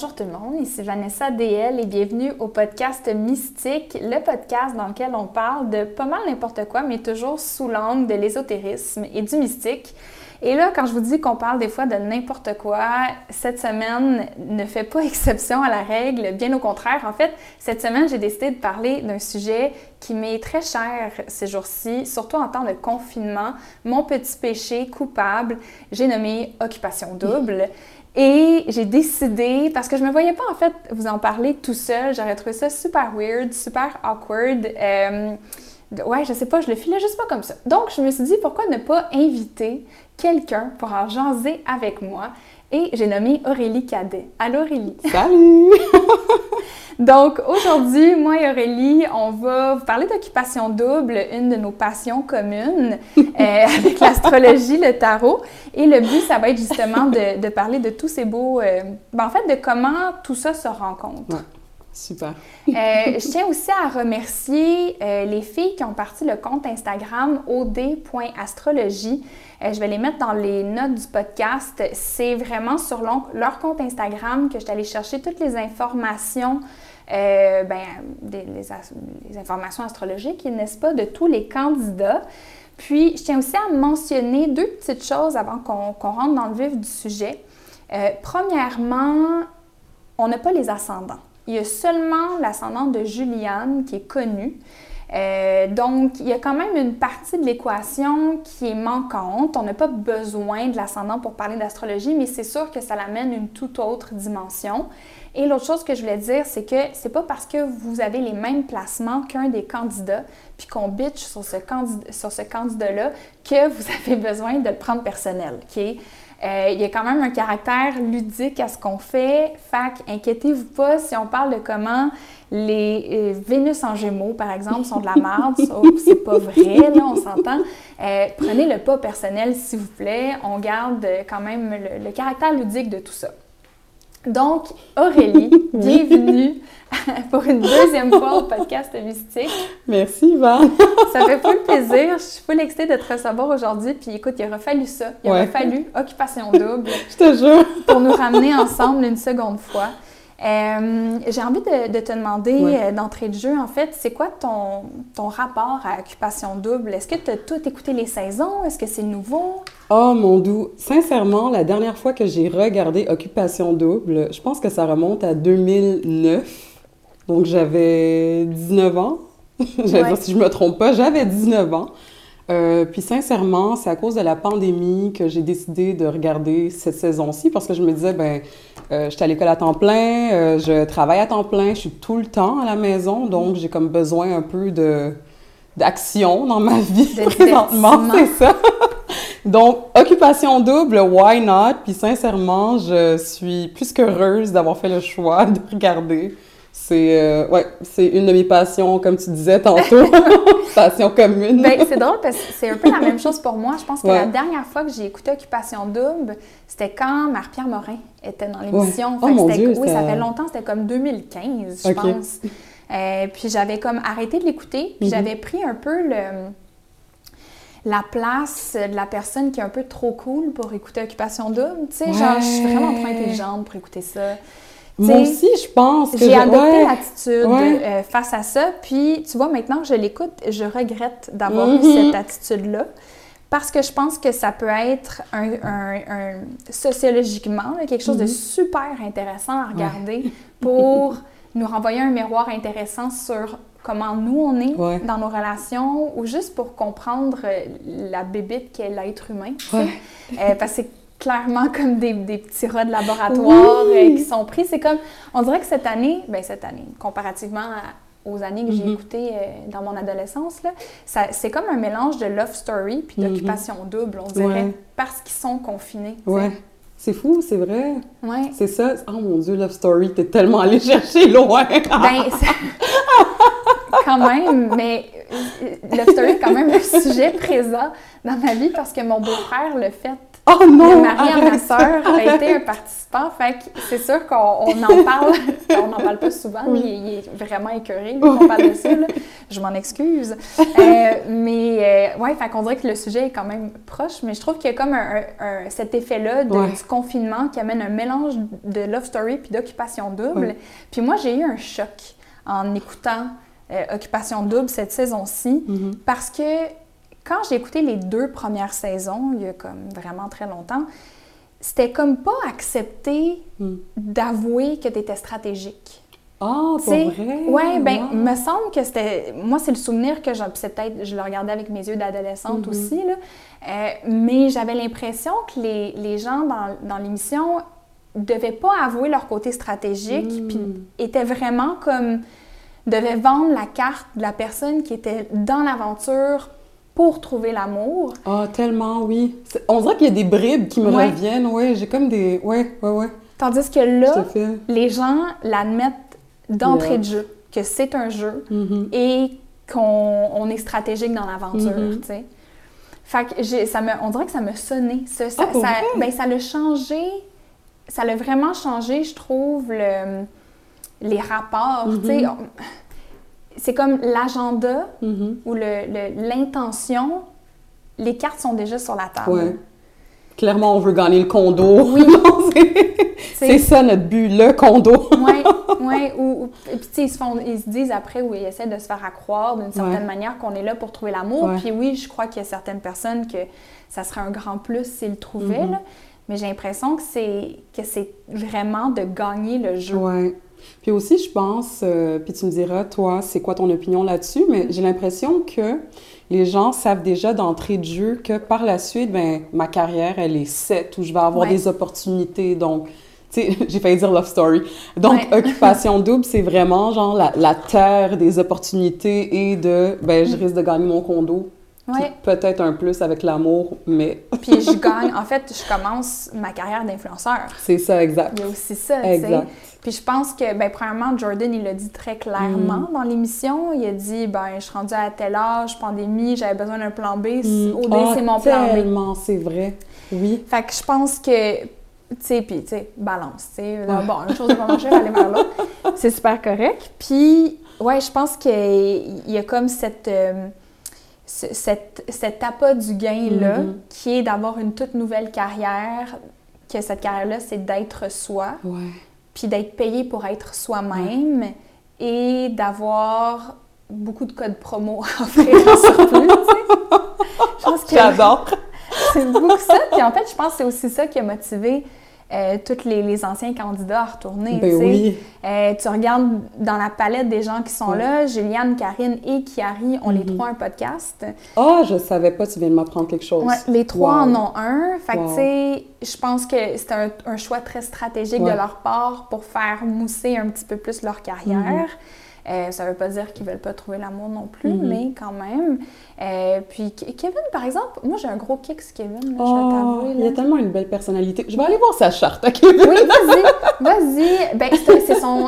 Bonjour tout le monde, ici Vanessa DL et bienvenue au podcast Mystique, le podcast dans lequel on parle de pas mal n'importe quoi, mais toujours sous l'angle de l'ésotérisme et du mystique. Et là, quand je vous dis qu'on parle des fois de n'importe quoi, cette semaine ne fait pas exception à la règle, bien au contraire. En fait, cette semaine, j'ai décidé de parler d'un sujet qui m'est très cher ces jours-ci, surtout en temps de confinement. Mon petit péché coupable, j'ai nommé occupation double. Et j'ai décidé, parce que je me voyais pas en fait vous en parler tout seul, j'aurais trouvé ça super weird, super awkward. Euh, ouais, je sais pas, je le filais juste pas comme ça. Donc, je me suis dit, pourquoi ne pas inviter quelqu'un pour en jaser avec moi? Et j'ai nommé Aurélie Cadet. Allô Aurélie! Salut! Donc aujourd'hui, moi et Aurélie, on va vous parler d'occupation double, une de nos passions communes euh, avec l'astrologie, le tarot. Et le but, ça va être justement de, parler de tous ces beaux... Euh, ben, en fait, de comment tout ça se rencontre. Super. Euh, je tiens aussi à remercier les filles qui ont parti le compte Instagram od.astrologie. je vais les mettre dans les notes du podcast. C'est vraiment sur leur compte Instagram que je suis allée chercher toutes les informations euh, ben, les, informations astrologiques, n'est-ce pas, de tous les candidats. Puis, je tiens aussi à mentionner deux petites choses avant qu'on rentre dans le vif du sujet. Euh, premièrement, on n'a pas les ascendants. Il y a seulement l'ascendant de Juliane qui est connu. Euh, donc, il y a quand même une partie de l'équation qui est manquante. On n'a pas besoin de l'ascendant pour parler d'astrologie, mais c'est sûr que ça l'amène une toute autre dimension. Et l'autre chose que je voulais dire, c'est que c'est pas parce que vous avez les mêmes placements qu'un des candidats, puis qu'on bitch sur ce, candidat-là, que vous avez besoin de le prendre personnel. OK? Euh, il y a quand même un caractère ludique à ce qu'on fait. Fac, inquiétez-vous pas si on parle de comment les euh, Vénus en Gémeaux, par exemple, sont de la merde. c'est pas vrai, là, on s'entend. Euh, prenez le pas personnel, s'il vous plaît. On garde quand même le caractère ludique de tout ça. Donc, Aurélie, bienvenue pour une deuxième fois au podcast Mystique. Merci, Yvan. ça fait full plaisir. Je suis full excitée de te recevoir aujourd'hui. Puis écoute, il aurait fallu ça. Il aurait fallu occupation double. Je te jure. pour nous ramener ensemble une seconde fois. Euh, j'ai envie de, te demander euh, d'entrée de jeu, en fait, c'est quoi ton, ton rapport à Occupation Double? Est-ce que tu as tout écouté les saisons? Est-ce que c'est nouveau? Oh mon doux, sincèrement, la dernière fois que j'ai regardé Occupation Double, je pense que ça remonte à 2009. Donc j'avais 19 ans. si je me trompe pas, j'avais 19 ans. Euh, puis sincèrement, c'est à cause de la pandémie que j'ai décidé de regarder cette saison-ci parce que je me disais, ben, euh, je suis à l'école à temps plein, euh, je travaille à temps plein, je suis tout le temps à la maison, donc j'ai comme besoin un peu de d'action dans ma vie présentement, c'est ça. donc, occupation double, why not? Puis sincèrement, je suis plus qu'heureuse d'avoir fait le choix de regarder c'est euh, ouais, c'est une de mes passions, comme tu disais tantôt, passion commune. ben, c'est drôle parce que c'est un peu la même chose pour moi. Je pense que la dernière fois que j'ai écouté Occupation Double, c'était quand Marie-Pierre Morin était dans l'émission. Oh, mon Dieu, oui, ça fait longtemps, c'était comme 2015, je pense. Euh, puis j'avais comme arrêté de l'écouter, puis mhm. j'avais pris un peu le la place de la personne qui est un peu trop cool pour écouter Occupation Double. Tu sais, genre, je suis vraiment trop intelligente pour écouter ça. Moi aussi, je pense. J'ai adopté l'attitude euh, face à ça. Puis, tu vois, maintenant que je l'écoute, je regrette d'avoir eu mhm. cette attitude-là. Parce que je pense que ça peut être un, sociologiquement quelque chose de mhm. super intéressant à regarder pour nous renvoyer un miroir intéressant sur comment nous on est dans nos relations ou juste pour comprendre euh, la bébite qu'est l'être humain. Euh, parce que clairement comme des, petits rats de laboratoire euh, qui sont pris. C'est comme, on dirait que cette année, ben cette année, comparativement aux années que j'ai mm-hmm. écoutées euh, dans mon adolescence, c'est comme un mélange de love story puis mm-hmm. d'occupation double, on dirait, parce qu'ils sont confinés. Ouais. C'est fou, c'est vrai. Ouais. C'est ça. Oh mon Dieu, Love Story, t'es tellement allé chercher loin. ben, quand même, mais euh, Love Story est quand même un sujet présent dans ma vie parce que mon beau-frère le fait Oh non! Le mari à ma sœur a été un participant, fait que c'est sûr qu'on en parle, on n'en parle pas souvent, mais il, est vraiment écœuré qu'on parle de ça. Je m'en excuse. Euh, mais euh, ouais, fait qu'on dirait que le sujet est quand même proche, mais je trouve qu'il y a comme un, cet effet-là du confinement qui amène un mélange de love story puis d'occupation double. Puis moi, j'ai eu un choc en écoutant euh, Occupation double cette saison-ci mm-hmm. parce que quand j'ai écouté les deux premières saisons, il y a comme vraiment très longtemps, c'était comme pas accepté mm. d'avouer que tu étais stratégique. Ah, c'est vrai? Oui, ben, il me semble que c'était. Moi, c'est le souvenir que j'ai. C'est peut-être. Je le regardais avec mes yeux d'adolescente mm-hmm. aussi, là. Euh, mais j'avais l'impression que les, les gens dans, dans l'émission devaient pas avouer leur côté stratégique, mm. puis étaient vraiment comme. devaient vendre la carte de la personne qui était dans l'aventure pour trouver l'amour. Ah, tellement, oui. On dirait qu'il y a des bribes qui me reviennent, oui. J'ai comme des. Oui, oui, oui. Tandis que là, les gens l'admettent d'entrée de jeu, que c'est un jeu mm-hmm. et qu'on est stratégique dans l'aventure, mm-hmm. tu sais. Fait que ça me, on dirait que ça m'a sonné. Ça, ça, ah, ben, ça l'a changé, ça l'a vraiment changé, je trouve, le, les rapports, tu sais. Mm-hmm. C'est comme l'agenda ou l'intention, les cartes sont déjà sur la table. Ouais. Clairement, on veut gagner le condo. Oui. c'est ça notre but, le condo. oui, oui. Ou, puis, ils se, font, ils se disent après, ou ils essaient de se faire accroire d'une certaine manière qu'on est là pour trouver l'amour. Puis oui, je crois qu'il y a certaines personnes que ça serait un grand plus s'ils le trouvaient, mm-hmm. Mais j'ai l'impression que c'est, que c'est vraiment de gagner le jeu. Oui. Puis aussi, je pense, euh, puis tu me diras, toi, c'est quoi ton opinion là-dessus, mais j'ai l'impression que les gens savent déjà d'entrée de jeu que par la suite, ben, ma carrière, elle est set, où je vais avoir des opportunités. Donc, tu sais, j'ai failli dire love story. Donc, occupation double, c'est vraiment genre la, terre des opportunités et de, ben, je risque de gagner mon condo. Peut-être un plus avec l'amour, mais. Puis je gagne, en fait, je commence ma carrière d'influenceur. C'est ça, exact. Il y a aussi ça, sais. Puis je pense que, ben, premièrement, Jordan, il l'a dit très clairement mm. dans l'émission. Il a dit, ben, je suis rendue à tel âge, pandémie, j'avais besoin d'un plan B. Mm. OD, ah, c'est mon plan B. c'est vrai. Oui. Fait que je pense que, tu sais, puis, tu sais, balance, tu sais. Bon, une chose de pas marcher, aller vers l'autre. C'est super correct. Puis, ouais, je pense qu'il y a comme cette. Euh, cette, cet appât du gain-là, mm-hmm. qui est d'avoir une toute nouvelle carrière, que cette carrière-là, c'est d'être soi. Ouais puis d'être payé pour être soi-même et d'avoir beaucoup de codes promo à offrir en surplus, tu sais. J'adore! c'est beaucoup ça. Puis en fait, je pense que c'est aussi ça qui a motivé euh, tous les, anciens candidats à retourner. Ben oui. Euh, tu regardes dans la palette des gens qui sont là, Juliane, Karine et Kiari ont les mhm. trois un podcast. Ah, oh, je savais pas, tu viens de m'apprendre quelque chose. Ouais, les trois en ont un. Fait que, tu sais, je pense que c'est un, choix très stratégique de leur part pour faire mousser un petit peu plus leur carrière. Mhm. Euh, ça ne veut pas dire qu'ils ne veulent pas trouver l'amour non plus, mhm. mais quand même. Euh, puis Kevin, par exemple, moi j'ai un gros kick sur Kevin, là, oh, Il a tellement une belle personnalité. Je vais aller voir sa charte à Kevin. Oui, vas-y, vas-y. Ben,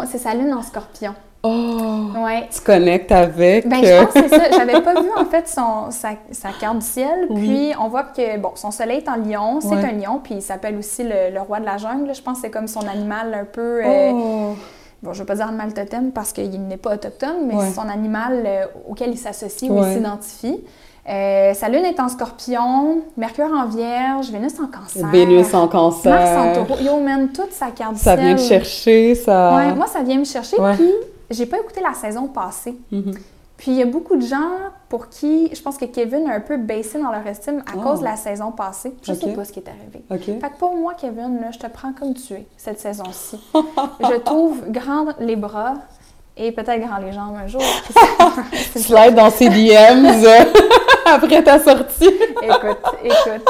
c'est sa lune en scorpion. Oh! Ouais. Tu connectes avec. Ben, je pense que c'est ça. J'avais pas vu, en fait, son, sa, sa carte du ciel. Puis, on voit que, bon, son soleil est en lion. C'est un lion. Puis, il s'appelle aussi le, roi de la jungle. Je pense que c'est comme son animal un peu. Euh, oh bon, je ne veux pas dire animal totem parce qu'il n'est pas autochtone, mais c'est son animal euh, auquel il s'associe ou il s'identifie. Euh, sa lune est en scorpion, Mercure en vierge, Vénus en cancer. Vénus en cancer. Mars en taureau. Yo, mène toute sa carte Ça vient me chercher, ça. Ouais, moi, ça vient me chercher. Puis, j'ai pas écouté la saison passée. Mm-hmm. Puis il y a beaucoup de gens pour qui, je pense que Kevin a un peu baissé dans leur estime à cause de la saison passée. Je ne sais pas ce qui est arrivé. Fait que pour moi, Kevin, je te prends comme tu es cette saison-ci. je trouve grand les bras et peut-être grand les jambes un jour. Slide dans ses DMs après ta sortie. écoute, écoute.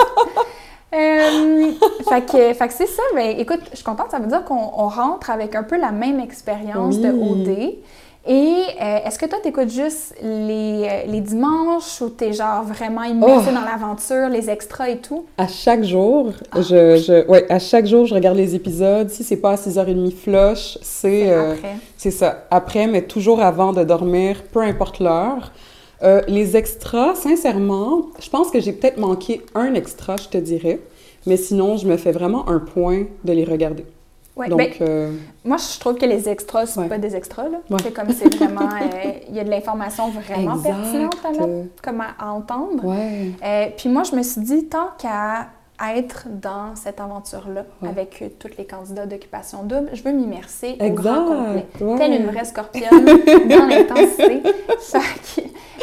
Euh, fait que, fait que c'est ça. Mais écoute, je suis contente. Ça veut dire qu'on rentre avec un peu la même expérience de OD. Et euh, est-ce que toi, tu écoutes juste les, euh, les dimanches ou tu es genre vraiment immersé oh! dans l'aventure, les extras et tout? À chaque jour, ah, je, je, ouais, à chaque jour, je regarde les épisodes. Si c'est pas à 6h30 flush, c'est... Euh, c'est ça. Après, mais toujours avant de dormir, peu importe l'heure. les extras, sincèrement, je pense que j'ai peut-être manqué un extra, je te dirais. Mais sinon, je me fais vraiment un point de les regarder. Ouais, Donc, ben, euh, moi, je trouve que les extras, c'est Ouais. pas des extras. là. Ouais. C'est comme c'est vraiment. euh, Il y a de l'information vraiment Exact. pertinente à, mettre, comme à, à entendre. Euh, puis moi, je me suis dit, tant qu'à être dans cette aventure-là, Ouais. avec euh, tous les candidats d'occupation double, je veux m'immerser au grand complet. ouais. Telle une vraie scorpionne, dans l'intensité.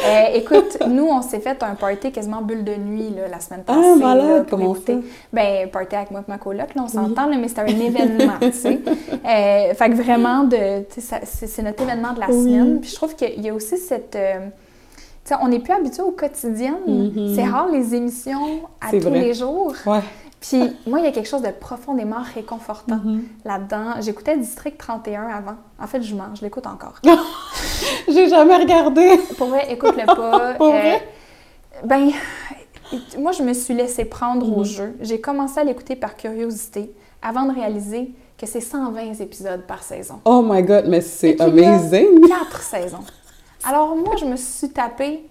Euh, écoute, nous, on s'est fait un party quasiment bulle de nuit là, la semaine passée. Ah, malade, comment ça? Ben, party avec moi et ma coloc, là, on s'entend, mais c'était un événement, tu sais. Euh, fait que vraiment, de, c'est c'est notre événement de la Oui. semaine. Puis je trouve qu'il y a aussi cette... euh, on n'est plus habitué au quotidien. Mhm. C'est rare les émissions à tous vrai. les jours. Ouais. Puis moi, il y a quelque chose de profondément réconfortant Mhm. là-dedans. J'écoutais District 31 avant. En fait, je mens, je l'écoute encore. J'ai jamais regardé. Pour vrai, écoute-le pas. Pour vrai? ben, moi, je me suis laissée prendre au Mhm. jeu. J'ai commencé à l'écouter par curiosité avant de réaliser que c'est 120 épisodes par saison. Oh my god, mais c'est amazing. Quatre saisons. Alors moi, je me suis tapé,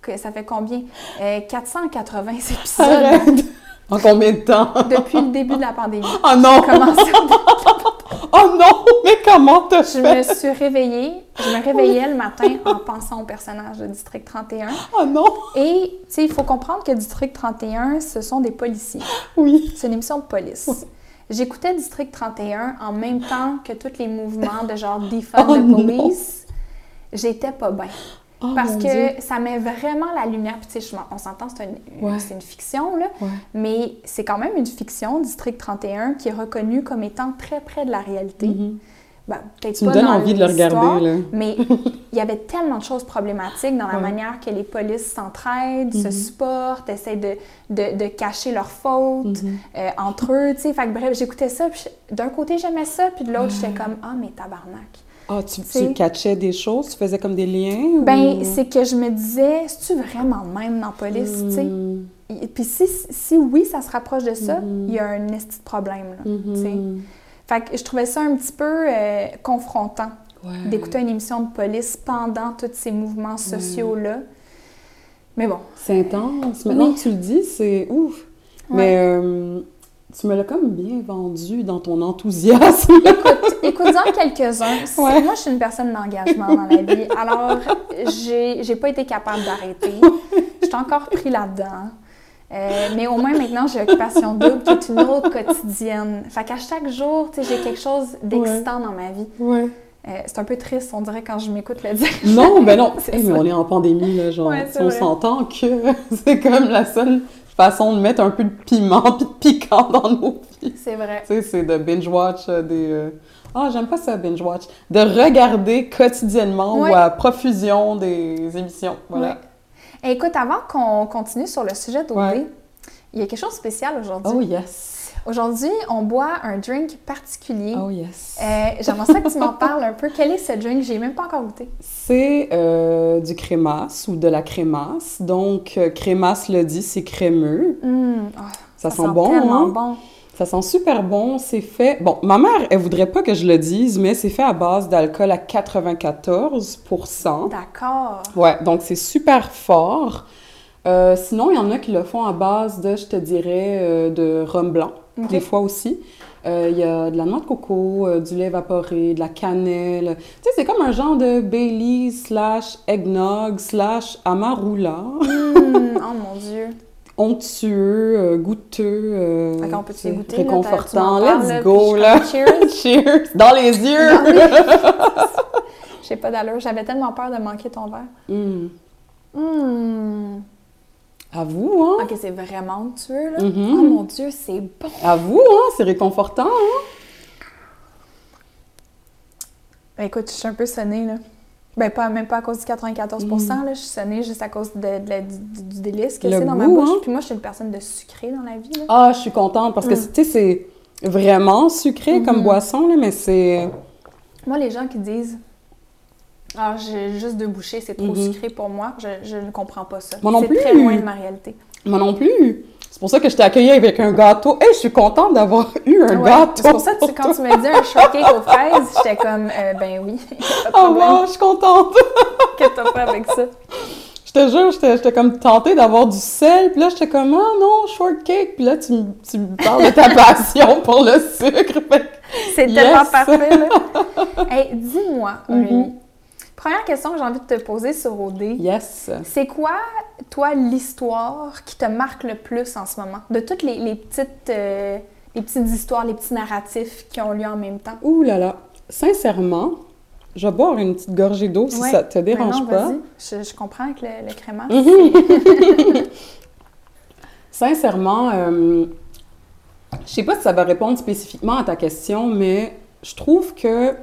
que ça fait combien? Euh, 480 épisodes Arrête. En combien de temps? depuis le début de la pandémie. Oh non! Commencé Oh non! Mais comment t'as Je fait? me suis réveillée, je me réveillais le matin en pensant au personnage de District 31. Oh non! Et, tu sais, il faut comprendre que District 31, ce sont des policiers. Oui. C'est une émission de police. J'écoutais District 31 en même temps que tous les mouvements de genre defund Oh the police. J'étais pas bien. Oh, Parce que Dieu. ça met vraiment la lumière. Puis, tu sais, on s'entend, c'est une, Ouais. c'est une fiction, là. Ouais. Mais c'est quand même une fiction, District 31, qui est reconnue comme étant très près de la réalité. Ben, peut-être Tu me pas donnes dans envie de le regarder, là. Mais il y avait tellement de choses problématiques dans la Ouais. manière que les polices s'entraident, se Mhm. supportent, essayent de, de, de cacher leurs fautes Mhm. euh, entre eux, tu sais. Fait que bref, j'écoutais ça, puis d'un côté j'aimais ça, puis de l'autre j'étais comme « Ah, mais tabarnak! Ah, tu, tu catchais des choses? Tu faisais comme des liens? » Ben, ou- c'est que je me disais « C'est-tu vraiment le même dans la police, tu sais? Et Puis si, si oui, ça se rapproche de ça, Mhm. il y a un esti de problème, là, tu sais. Fait que je trouvais ça un petit peu euh, confrontant. Ouais. d'écouter une émission de police pendant tous ces mouvements sociaux-là. Mais bon, C'est intense. Maintenant Oui. que tu le dis, c'est ouf. Ouais. Mais euh, tu me l'as comme bien vendu dans ton enthousiasme. écoute, écoute-en quelques-uns. Ouais. Moi, je suis une personne d'engagement dans la vie. Alors, j'ai j'ai pas été capable d'arrêter. Je suis encore pris là-dedans. Euh, mais au moins, maintenant, j'ai Occupation Double, qui est une autre quotidienne. Fait qu'à chaque jour, tu sais, j'ai quelque chose d'excitant dans ma vie. ouais. Euh, c'est un peu triste, on dirait, quand je m'écoute le dire. Non, ben non. Hey, mais on est en pandémie, là, genre. Ouais, on vrai. s'entend que c'est comme la seule façon de mettre un peu de piment puis de piquant dans nos vies. C'est vrai. Tu sais, c'est de binge-watch euh, des... euh, Ah, j'aime pas ça, binge-watch. De regarder quotidiennement ou à profusion des émissions. Voilà. Et écoute, avant qu'on continue sur le sujet d'OD, il y a quelque chose de spécial aujourd'hui. Oh yes. Aujourd'hui, on boit un drink particulier. Oh yes. Euh, J'aimerais ça que tu m'en parles un peu. Quel est ce drink? J'ai même pas encore goûté. C'est euh, du crémasse ou de la crémasse. Donc, euh, crémasse le dit, c'est crémeux. Hum, ah, Ça, sent, bon, tellement hein? bon. Ça sent super bon. C'est fait... Bon, ma mère, elle voudrait pas que je le dise, mais c'est fait à base d'alcool à 94% D'accord. Ouais, donc c'est super fort. Euh, sinon, il y en a qui le font à base de, je te dirais, euh, de rhum blanc, Des fois aussi. Euh, Il y a de la noix de coco, euh, du lait évaporé, de la cannelle. Tu sais, c'est comme un genre de Bailey slash eggnog slash amarula. Hum, oh mon Dieu. Onctueux, euh, goûteux, euh, peut-tu c'est goûter? réconfortant. Let's go, là! Cheers! Cheers! Dans les yeux! J'ai pas d'allure. J'avais tellement peur de manquer ton verre. Hum. Hum. À vous, hein? Ok, c'est vraiment onctueux, là. Mhm. Oh mon Dieu, c'est bon. À vous, hein? C'est réconfortant, hein? Écoute, je suis un peu sonnée, là. Ben, pas, même pas à cause du 94 là. Je suis sonnée juste à cause de, du, du délice que c'est dans ma bouche. hein? Puis moi, je suis une personne de sucré dans la vie, là. Ah, je suis contente parce que, Mm. tu sais, c'est vraiment sucré comme Mhm. boisson, là, mais c'est... Moi, les gens qui disent Ah, j'ai juste deux bouchées, c'est trop Mhm. sucré pour moi, je, je ne comprends pas ça. Moi non c'est plus. très loin de ma réalité. Moi non plus. C'est pour ça que je t'ai accueillie avec un gâteau. Hey, je suis contente d'avoir eu un Ouais, gâteau. C'est pour ça que tu- quand tu me dis un shortcake aux fraises, j'étais comme Euh, Ben oui, pas de Oh wow, je suis contente. Qu'est-ce que t'as fait avec ça? Je te jure, j'étais comme tentée d'avoir du sel, puis là, j'étais comme, oh non, shortcake, puis là, tu, me- tu me parles de ta passion pour le sucre. C'est Yes! tellement parfait, là. hey, dis-moi, Mhm. Aurélie, première question que j'ai envie de te poser sur OD. Yes. C'est quoi, toi, l'histoire qui te marque le plus en ce moment? De toutes les, les petites, euh, les petites histoires, les petits narratifs qui ont lieu en même temps? Ouh là là. Sincèrement, je vais boire une petite gorgée d'eau si Ouais. ça te Mais dérange non, pas. Je, je comprends avec le, le crémage. Sincèrement, euh, je sais pas si ça va répondre spécifiquement à ta question, mais je trouve que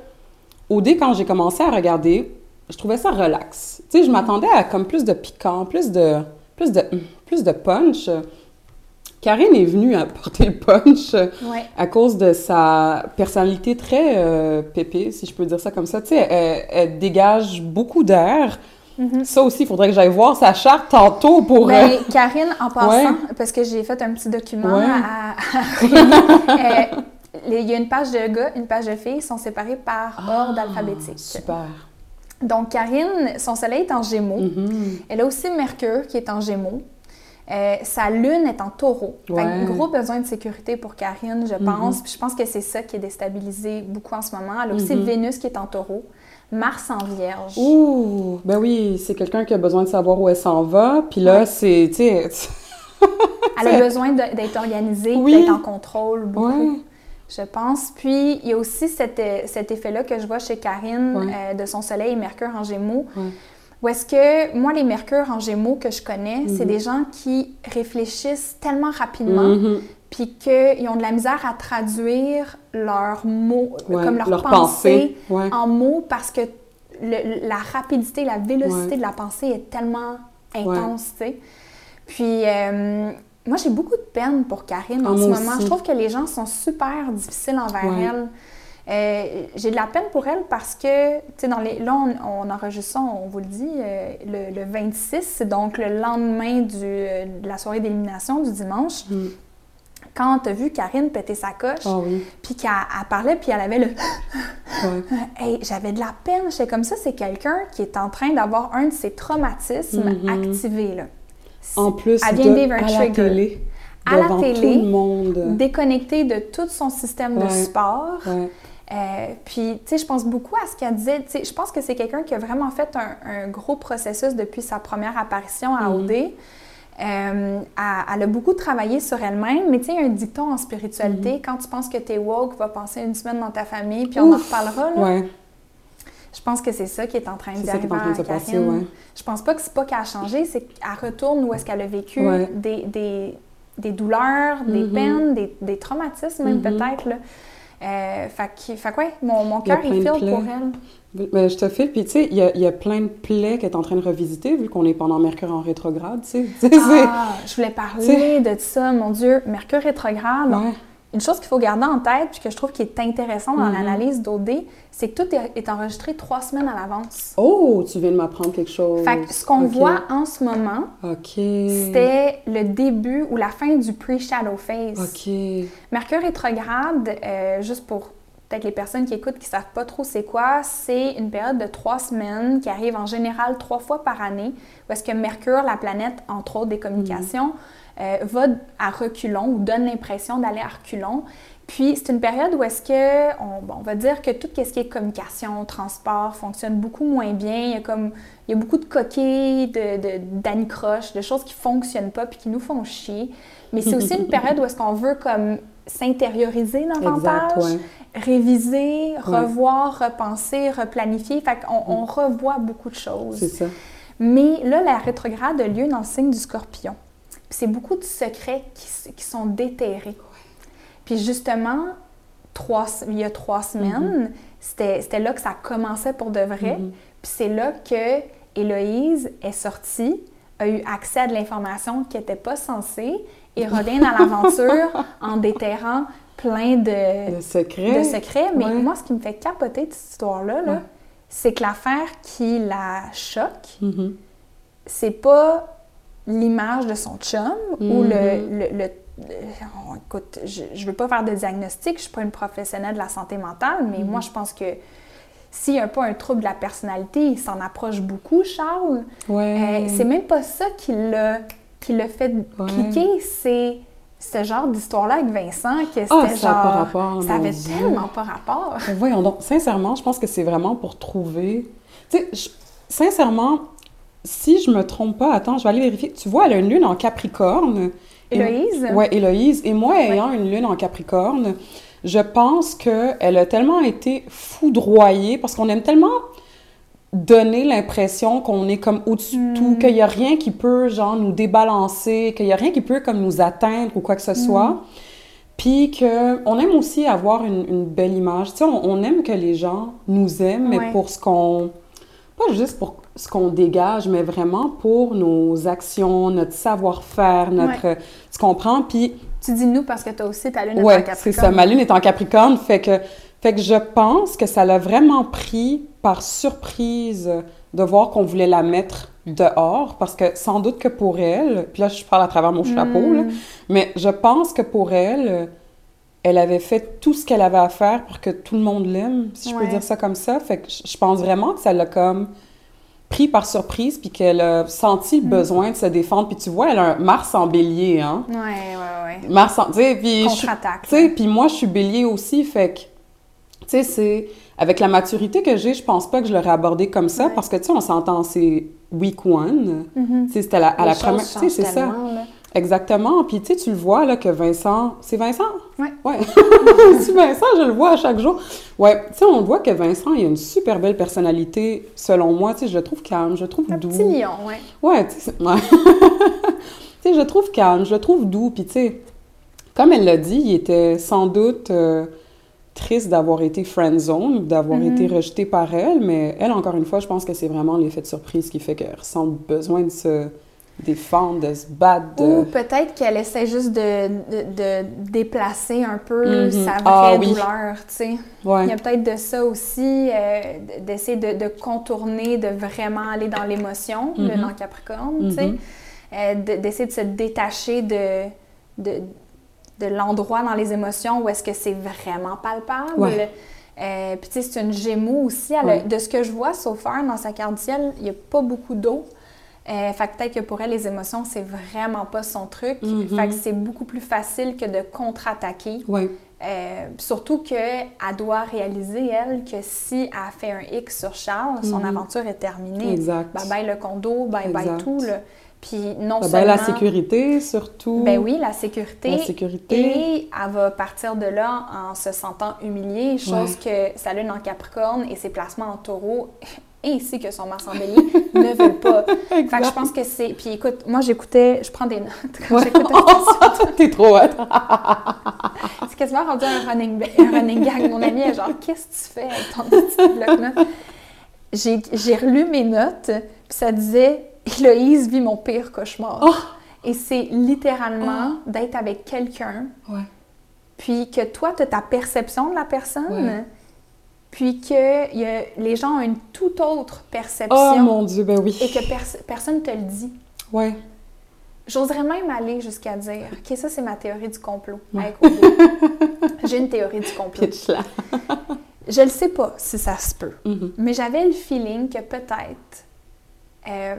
au dé, quand j'ai commencé à regarder, je trouvais ça relax. Tu sais, je m'attendais à comme plus de piquant, plus de, plus de, plus de punch. Karine est venue apporter le punch Ouais. à cause de sa personnalité très euh, pépée, si je peux dire ça comme ça. Tu sais, elle, elle dégage beaucoup d'air. Mhm. Ça aussi, il faudrait que j'aille voir sa charte tantôt pour... Ben, euh, Karine, en passant, Ouais. parce que j'ai fait un petit document Ouais. à, euh, il y a une page de gars, une page de filles, ils sont séparés par ordre alphabétique. Ah, Super. Donc, Karine, son soleil est en gémeaux. Mhm. Elle a aussi Mercure qui est en gémeaux. Euh, sa lune est en taureau. Fait Ouais. gros besoin de sécurité pour Karine, je pense. Puis je pense que c'est ça qui est déstabilisé beaucoup en ce moment. Elle a aussi Mhm. Vénus qui est en taureau. Mars en vierge. Ouh, ben oui, c'est quelqu'un qui a besoin de savoir où elle s'en va. Puis là, Ouais. c'est, Elle a besoin de- d'être organisée, Oui. d'être en contrôle beaucoup. ouais. Je pense. Puis, il y a aussi cet, cet effet-là que je vois chez Karine euh, de son soleil et Mercure en Gémeaux. Ouais. Où est-ce que, moi, les Mercures en Gémeaux que je connais, c'est Mhm. des gens qui réfléchissent tellement rapidement, Mhm. puis qu'ils ont de la misère à traduire leurs mots, Ouais, comme leurs leur pensées, pensée. Ouais. en mots parce que le- la rapidité, la vélocité Ouais. de la pensée est tellement intense, tu sais. Puis, euh, moi, j'ai beaucoup de peine pour Karine Ah, en ce moment. aussi. Je trouve que les gens sont super difficiles envers Ouais. elle. Euh, j'ai de la peine pour elle parce que, tu sais, dans les, là, on, on enregistre ça, on vous le dit, euh, le, le 26, c'est donc le lendemain du, euh, de la soirée d'élimination du dimanche. Mhm. Quand tu as vu Karine péter sa coche, Ah oui. puis qu'elle elle parlait, puis elle avait le Ouais. Hey, j'avais de la peine. J'étais comme ça, c'est quelqu'un qui est en train d'avoir un de ses traumatismes Mhm. activés. Là. En plus, Elle vient de vivre un à la télé, À la télé, tout le monde. Déconnecté de tout son système de sport. Ouais. Euh, puis, tu sais, je pense beaucoup à ce qu'elle disait. Tu sais, je pense que c'est quelqu'un qui a vraiment fait un, un gros processus depuis sa première apparition à Mhm. OD. Euh, elle, elle a beaucoup travaillé sur elle-même, mais tu sais, un dicton en spiritualité. Quand tu penses que t'es woke, va passer une semaine dans ta famille, puis on en reparlera. Là. Ouais. Je pense que c'est ça qui est en train C'est d'y ça qui est arriver en train de se à passer, ouais. Je pense pas que c'est pas qu'elle a changé, c'est qu'elle retourne où est-ce qu'elle a vécu Ouais. des, des, des douleurs, des Mhm. peines, des, des traumatismes même Mhm. peut-être. Euh, fait, que, fait ouais, mon, mon Il cœur il de file pour elle. Mais je te file, puis tu sais, il y a, il y a plein de plaies qu'elle est en train de revisiter, vu qu'on est pendant Mercure en rétrograde, tu sais. Ah, je voulais parler de ça, mon Dieu. Mercure rétrograde. Ouais. Une chose qu'il faut garder en tête, puis que je trouve qui est intéressant dans Mhm. l'analyse d'OD, c'est que tout est, enregistré trois semaines à l'avance. Oh, tu viens de m'apprendre quelque chose. Fait que ce qu'on voit en ce moment, OK. c'était le début ou la fin du pre-shadow phase. OK. Mercure rétrograde, euh, juste pour peut-être les personnes qui écoutent qui ne savent pas trop c'est quoi, c'est une période de trois semaines qui arrive en général trois fois par année, où est-ce que Mercure, la planète, entre autres des communications, euh, va à reculons ou donne l'impression d'aller à reculons. Puis c'est une période où est-ce que, on, bon, on va dire que tout ce qui est communication, transport fonctionne beaucoup moins bien. Il y a comme, il y a beaucoup de coquilles, de, de, d'anicroches, de choses qui fonctionnent pas puis qui nous font chier. Mais c'est aussi une période où est-ce qu'on veut comme s'intérioriser davantage, Exact, ouais. réviser, revoir, repenser, replanifier. Fait qu'on on revoit beaucoup de choses. C'est ça. Mais là, la rétrograde a lieu dans le signe du scorpion. C'est beaucoup de secrets qui, sont déterrés. Puis justement, trois, il y a trois semaines, c'était c'était là que ça commençait pour de vrai. Mhm. Puis c'est là que Héloïse est sortie, a eu accès à de l'information qui n'était pas censée et revient dans l'aventure en déterrant plein de, secrets. Mais Ouais. moi, ce qui me fait capoter de cette histoire-là, là, Ouais. c'est que l'affaire qui la choque, Mhm. c'est pas l'image de son chum ou le, Mhm. le- le- le- oh, écoute, je, je veux pas faire de diagnostic, je suis pas une professionnelle de la santé mentale, mais moi je pense que s'il n'y a pas un trouble de la personnalité, il s'en approche beaucoup, Charles. Ouais. Euh, c'est même pas ça qui l'a, qui l'a fait Ouais. piquer, c'est ce genre d'histoire-là avec Vincent, que c'était Ah, genre... ça a pas rapport, ça avait Dieu. tellement pas rapport. Voyons donc, sincèrement, je pense que c'est vraiment pour trouver. Tu sais, je- sincèrement, si je me trompe pas, attends, je vais aller vérifier. Tu vois, elle a une lune en Capricorne. Héloïse? Ouais, Héloïse. Et moi, ayant une lune en Capricorne, je pense qu'elle a tellement été foudroyée parce qu'on aime tellement donner l'impression qu'on est comme au-dessus de tout, qu'il n'y a rien qui peut, genre, nous débalancer, qu'il n'y a rien qui peut, comme, nous atteindre ou quoi que ce soit. Puis qu'on aime aussi avoir une, une belle image. Tu sais, on, on aime que les gens nous aiment, mais pour ce qu'on... Pas juste pour ce qu'on dégage, mais vraiment pour nos actions, notre savoir-faire, notre... Tu comprends? Puis Tu dis nous parce que toi aussi, ta lune est en Ouais, Capricorne. c'est ça. Ma lune est en Capricorne, fait que, fait que je pense que ça l'a vraiment pris par surprise de voir qu'on voulait la mettre dehors, parce que sans doute que pour elle, puis là je parle à travers mon chapeau, Hmm. là, mais je pense que pour elle, elle avait fait tout ce qu'elle avait à faire pour que tout le monde l'aime, si je peux Ouais. dire ça comme ça. Fait que je pense vraiment que ça l'a comme pris par surprise, puis qu'elle a senti Hmm. le besoin de se défendre. Puis tu vois, elle a un Mars en bélier, hein? Ouais, ouais, ouais. Mars en... Puis... Contre-attaque. tu sais, puis moi, je suis bélier aussi, fait que, tu sais, c'est... Avec la maturité que j'ai, je pense pas que je l'aurais abordé comme ça, Ouais. parce que, tu sais, on s'entend, c'est week one. Mhm. Tu sais, c'était à la, à la première... Tu sais, c'est ça. là. Exactement. Puis, tu sais, tu le vois, là, que Vincent... C'est Vincent? Ouais. Ouais. c'est Vincent, je le vois à chaque jour. Ouais, tu sais, on voit que Vincent, il a une super belle personnalité, selon moi. Tu sais, je le trouve calme, je le trouve Un doux. petit lion, ouais. Ouais, tu sais, c'est- ouais. Tu sais, je le trouve calme, je le trouve doux, puis tu sais, comme elle l'a dit, il était sans doute euh, triste d'avoir été friendzone, d'avoir Mhm. été rejeté par elle, mais elle, encore une fois, je pense que c'est vraiment l'effet de surprise qui fait qu'elle ressent besoin de se défendre, de se battre, de... Ou peut-être qu'elle essaie juste de, de, de déplacer un peu Mhm. sa vraie Ah oui. douleur, tu sais. Il y a peut-être de ça aussi, euh, d'essayer de, de contourner, de vraiment aller dans l'émotion, le Mhm. dans Capricorne, tu sais. Mhm. Euh, de- d'essayer de se détacher de, de, de l'endroit dans les émotions où est-ce que c'est vraiment palpable. Ouais. Euh, Puis tu sais, c'est une gémeaux aussi. Elle a- Ouais. de ce que je vois, sauf faire dans sa carte ciel, il n'y a pas beaucoup d'eau. Euh, fait que peut-être que pour elle, les émotions, c'est vraiment pas son truc. Fait que c'est beaucoup plus facile que de contre-attaquer. ouais, Euh, surtout qu'elle doit réaliser, elle, que si elle fait un X sur Charles, son Mhm. aventure est terminée. exact. Bye bye le condo, bye bye tout. Là. Puis non Ben, seulement... la sécurité, surtout. Ben oui, la sécurité. La sécurité. Et elle va partir de là en se sentant humiliée, chose que sa lune en Capricorne et ses placements en taureau, ainsi que son Mars en bélier, ne veulent pas. Fait que je pense que c'est... Puis écoute, moi j'écoutais, je prends des notes quand Ouais. j'écoute un T'es trop hot. C'est quasiment rendu un running, un running gag. Mon ami est genre, qu'est-ce que tu fais avec ton petit bloc-notes? J'ai relu mes notes, puis ça disait Héloïse vit mon pire cauchemar. Oh! Et c'est littéralement d'être avec quelqu'un, Ouais. puis que toi, tu as ta perception de la personne, Ouais. Puis que y a- les gens ont une toute autre Oh perception mon Dieu, ben oui. et que pers- personne ne te le dit. Ouais. J'oserais même aller jusqu'à dire, OK, ça, c'est ma théorie du complot. Ouais. J'ai une théorie du complot. Là. Je ne sais pas si ça se peut, Mhm. mais j'avais le feeling que peut-être euh,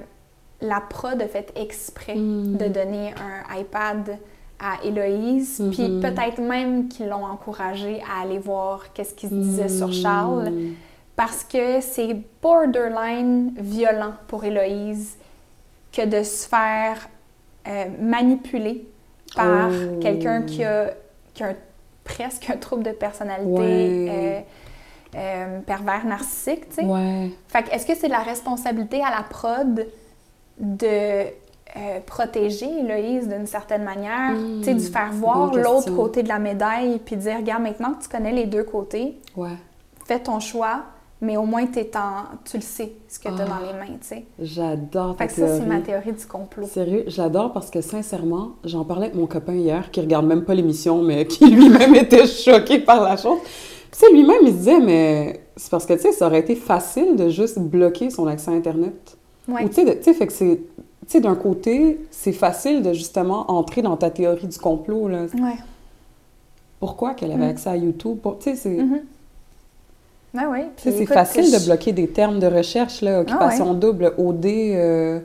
la prod a fait exprès Mm. de donner un iPad à Héloïse, puis Mhm. peut-être même qu'ils l'ont encouragée à aller voir qu'est-ce qui se disait sur Charles, Mm. parce que c'est borderline violent pour Héloïse que de se faire euh, manipuler par Oh. quelqu'un qui a, qui a un- presque un trouble de personnalité Ouais. euh, euh, pervers narcissique, tu sais. Ouais. Fait est-ce que c'est de la responsabilité à la prod de euh, protéger Héloïse d'une certaine manière, Hmm, tu sais, du faire voir l'autre côté de la médaille, puis dire, regarde, maintenant que tu connais les deux côtés, Ouais. fais ton choix, mais au moins t'es en... tu le sais, ce que tu as Ah. dans les mains, tu sais. J'adore ta Fait que ça, c'est ma théorie du complot. Sérieux, j'adore parce que sincèrement, j'en parlais avec mon copain hier qui regarde même pas l'émission, mais qui lui-même était choqué par la chose. Tu sais, lui-même, il se disait, mais c'est parce que, tu sais, ça aurait été facile de juste bloquer son accès Internet. Ouais. Ou tu sais, de- tu sais, fait que c'est... Tu sais, d'un côté, c'est facile de justement entrer dans ta théorie du complot, là. Ouais. Pourquoi qu'elle avait Mm. accès à YouTube? Pour- Tu sais, c'est... Mhm. Ouais, oui. Tu sais, Puis c'est facile je- de bloquer des termes de recherche, là, occupation double, OD, euh,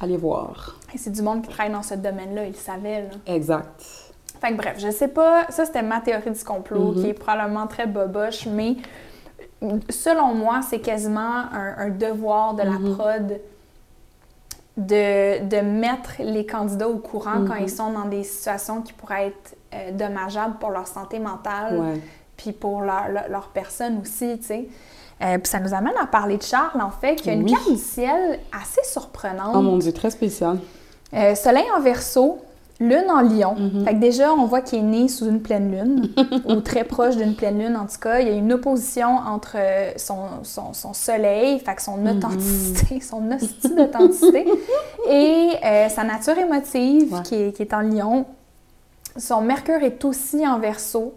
allez voir. Et C'est du monde qui travaille dans ce domaine-là, ils le savaient. Là. Exact. Fait que bref, je sais pas, ça c'était ma théorie du complot, Mhm. qui est probablement très boboche, mais selon moi, c'est quasiment un, un devoir de la Mhm. prod de, de mettre les candidats au courant quand Mhm. ils sont dans des situations qui pourraient être euh, dommageables pour leur santé mentale, puis pour leur, leur, leur personne aussi, tu sais. Euh, puis ça nous amène à parler de Charles, en fait, qui a une Oui. carte du ciel assez surprenante. Oh mon Dieu, très spécial. Euh, soleil en verso, lune en lion. Mhm. Fait que déjà, on voit qu'il est né sous une pleine lune, ou très proche d'une pleine lune en tout cas. Il y a une opposition entre euh, son, son, son soleil, fait que son Mhm. authenticité, son hostie d'authenticité, et euh, sa nature émotive Ouais. qui, est, qui est en lion. Son mercure est aussi en verso.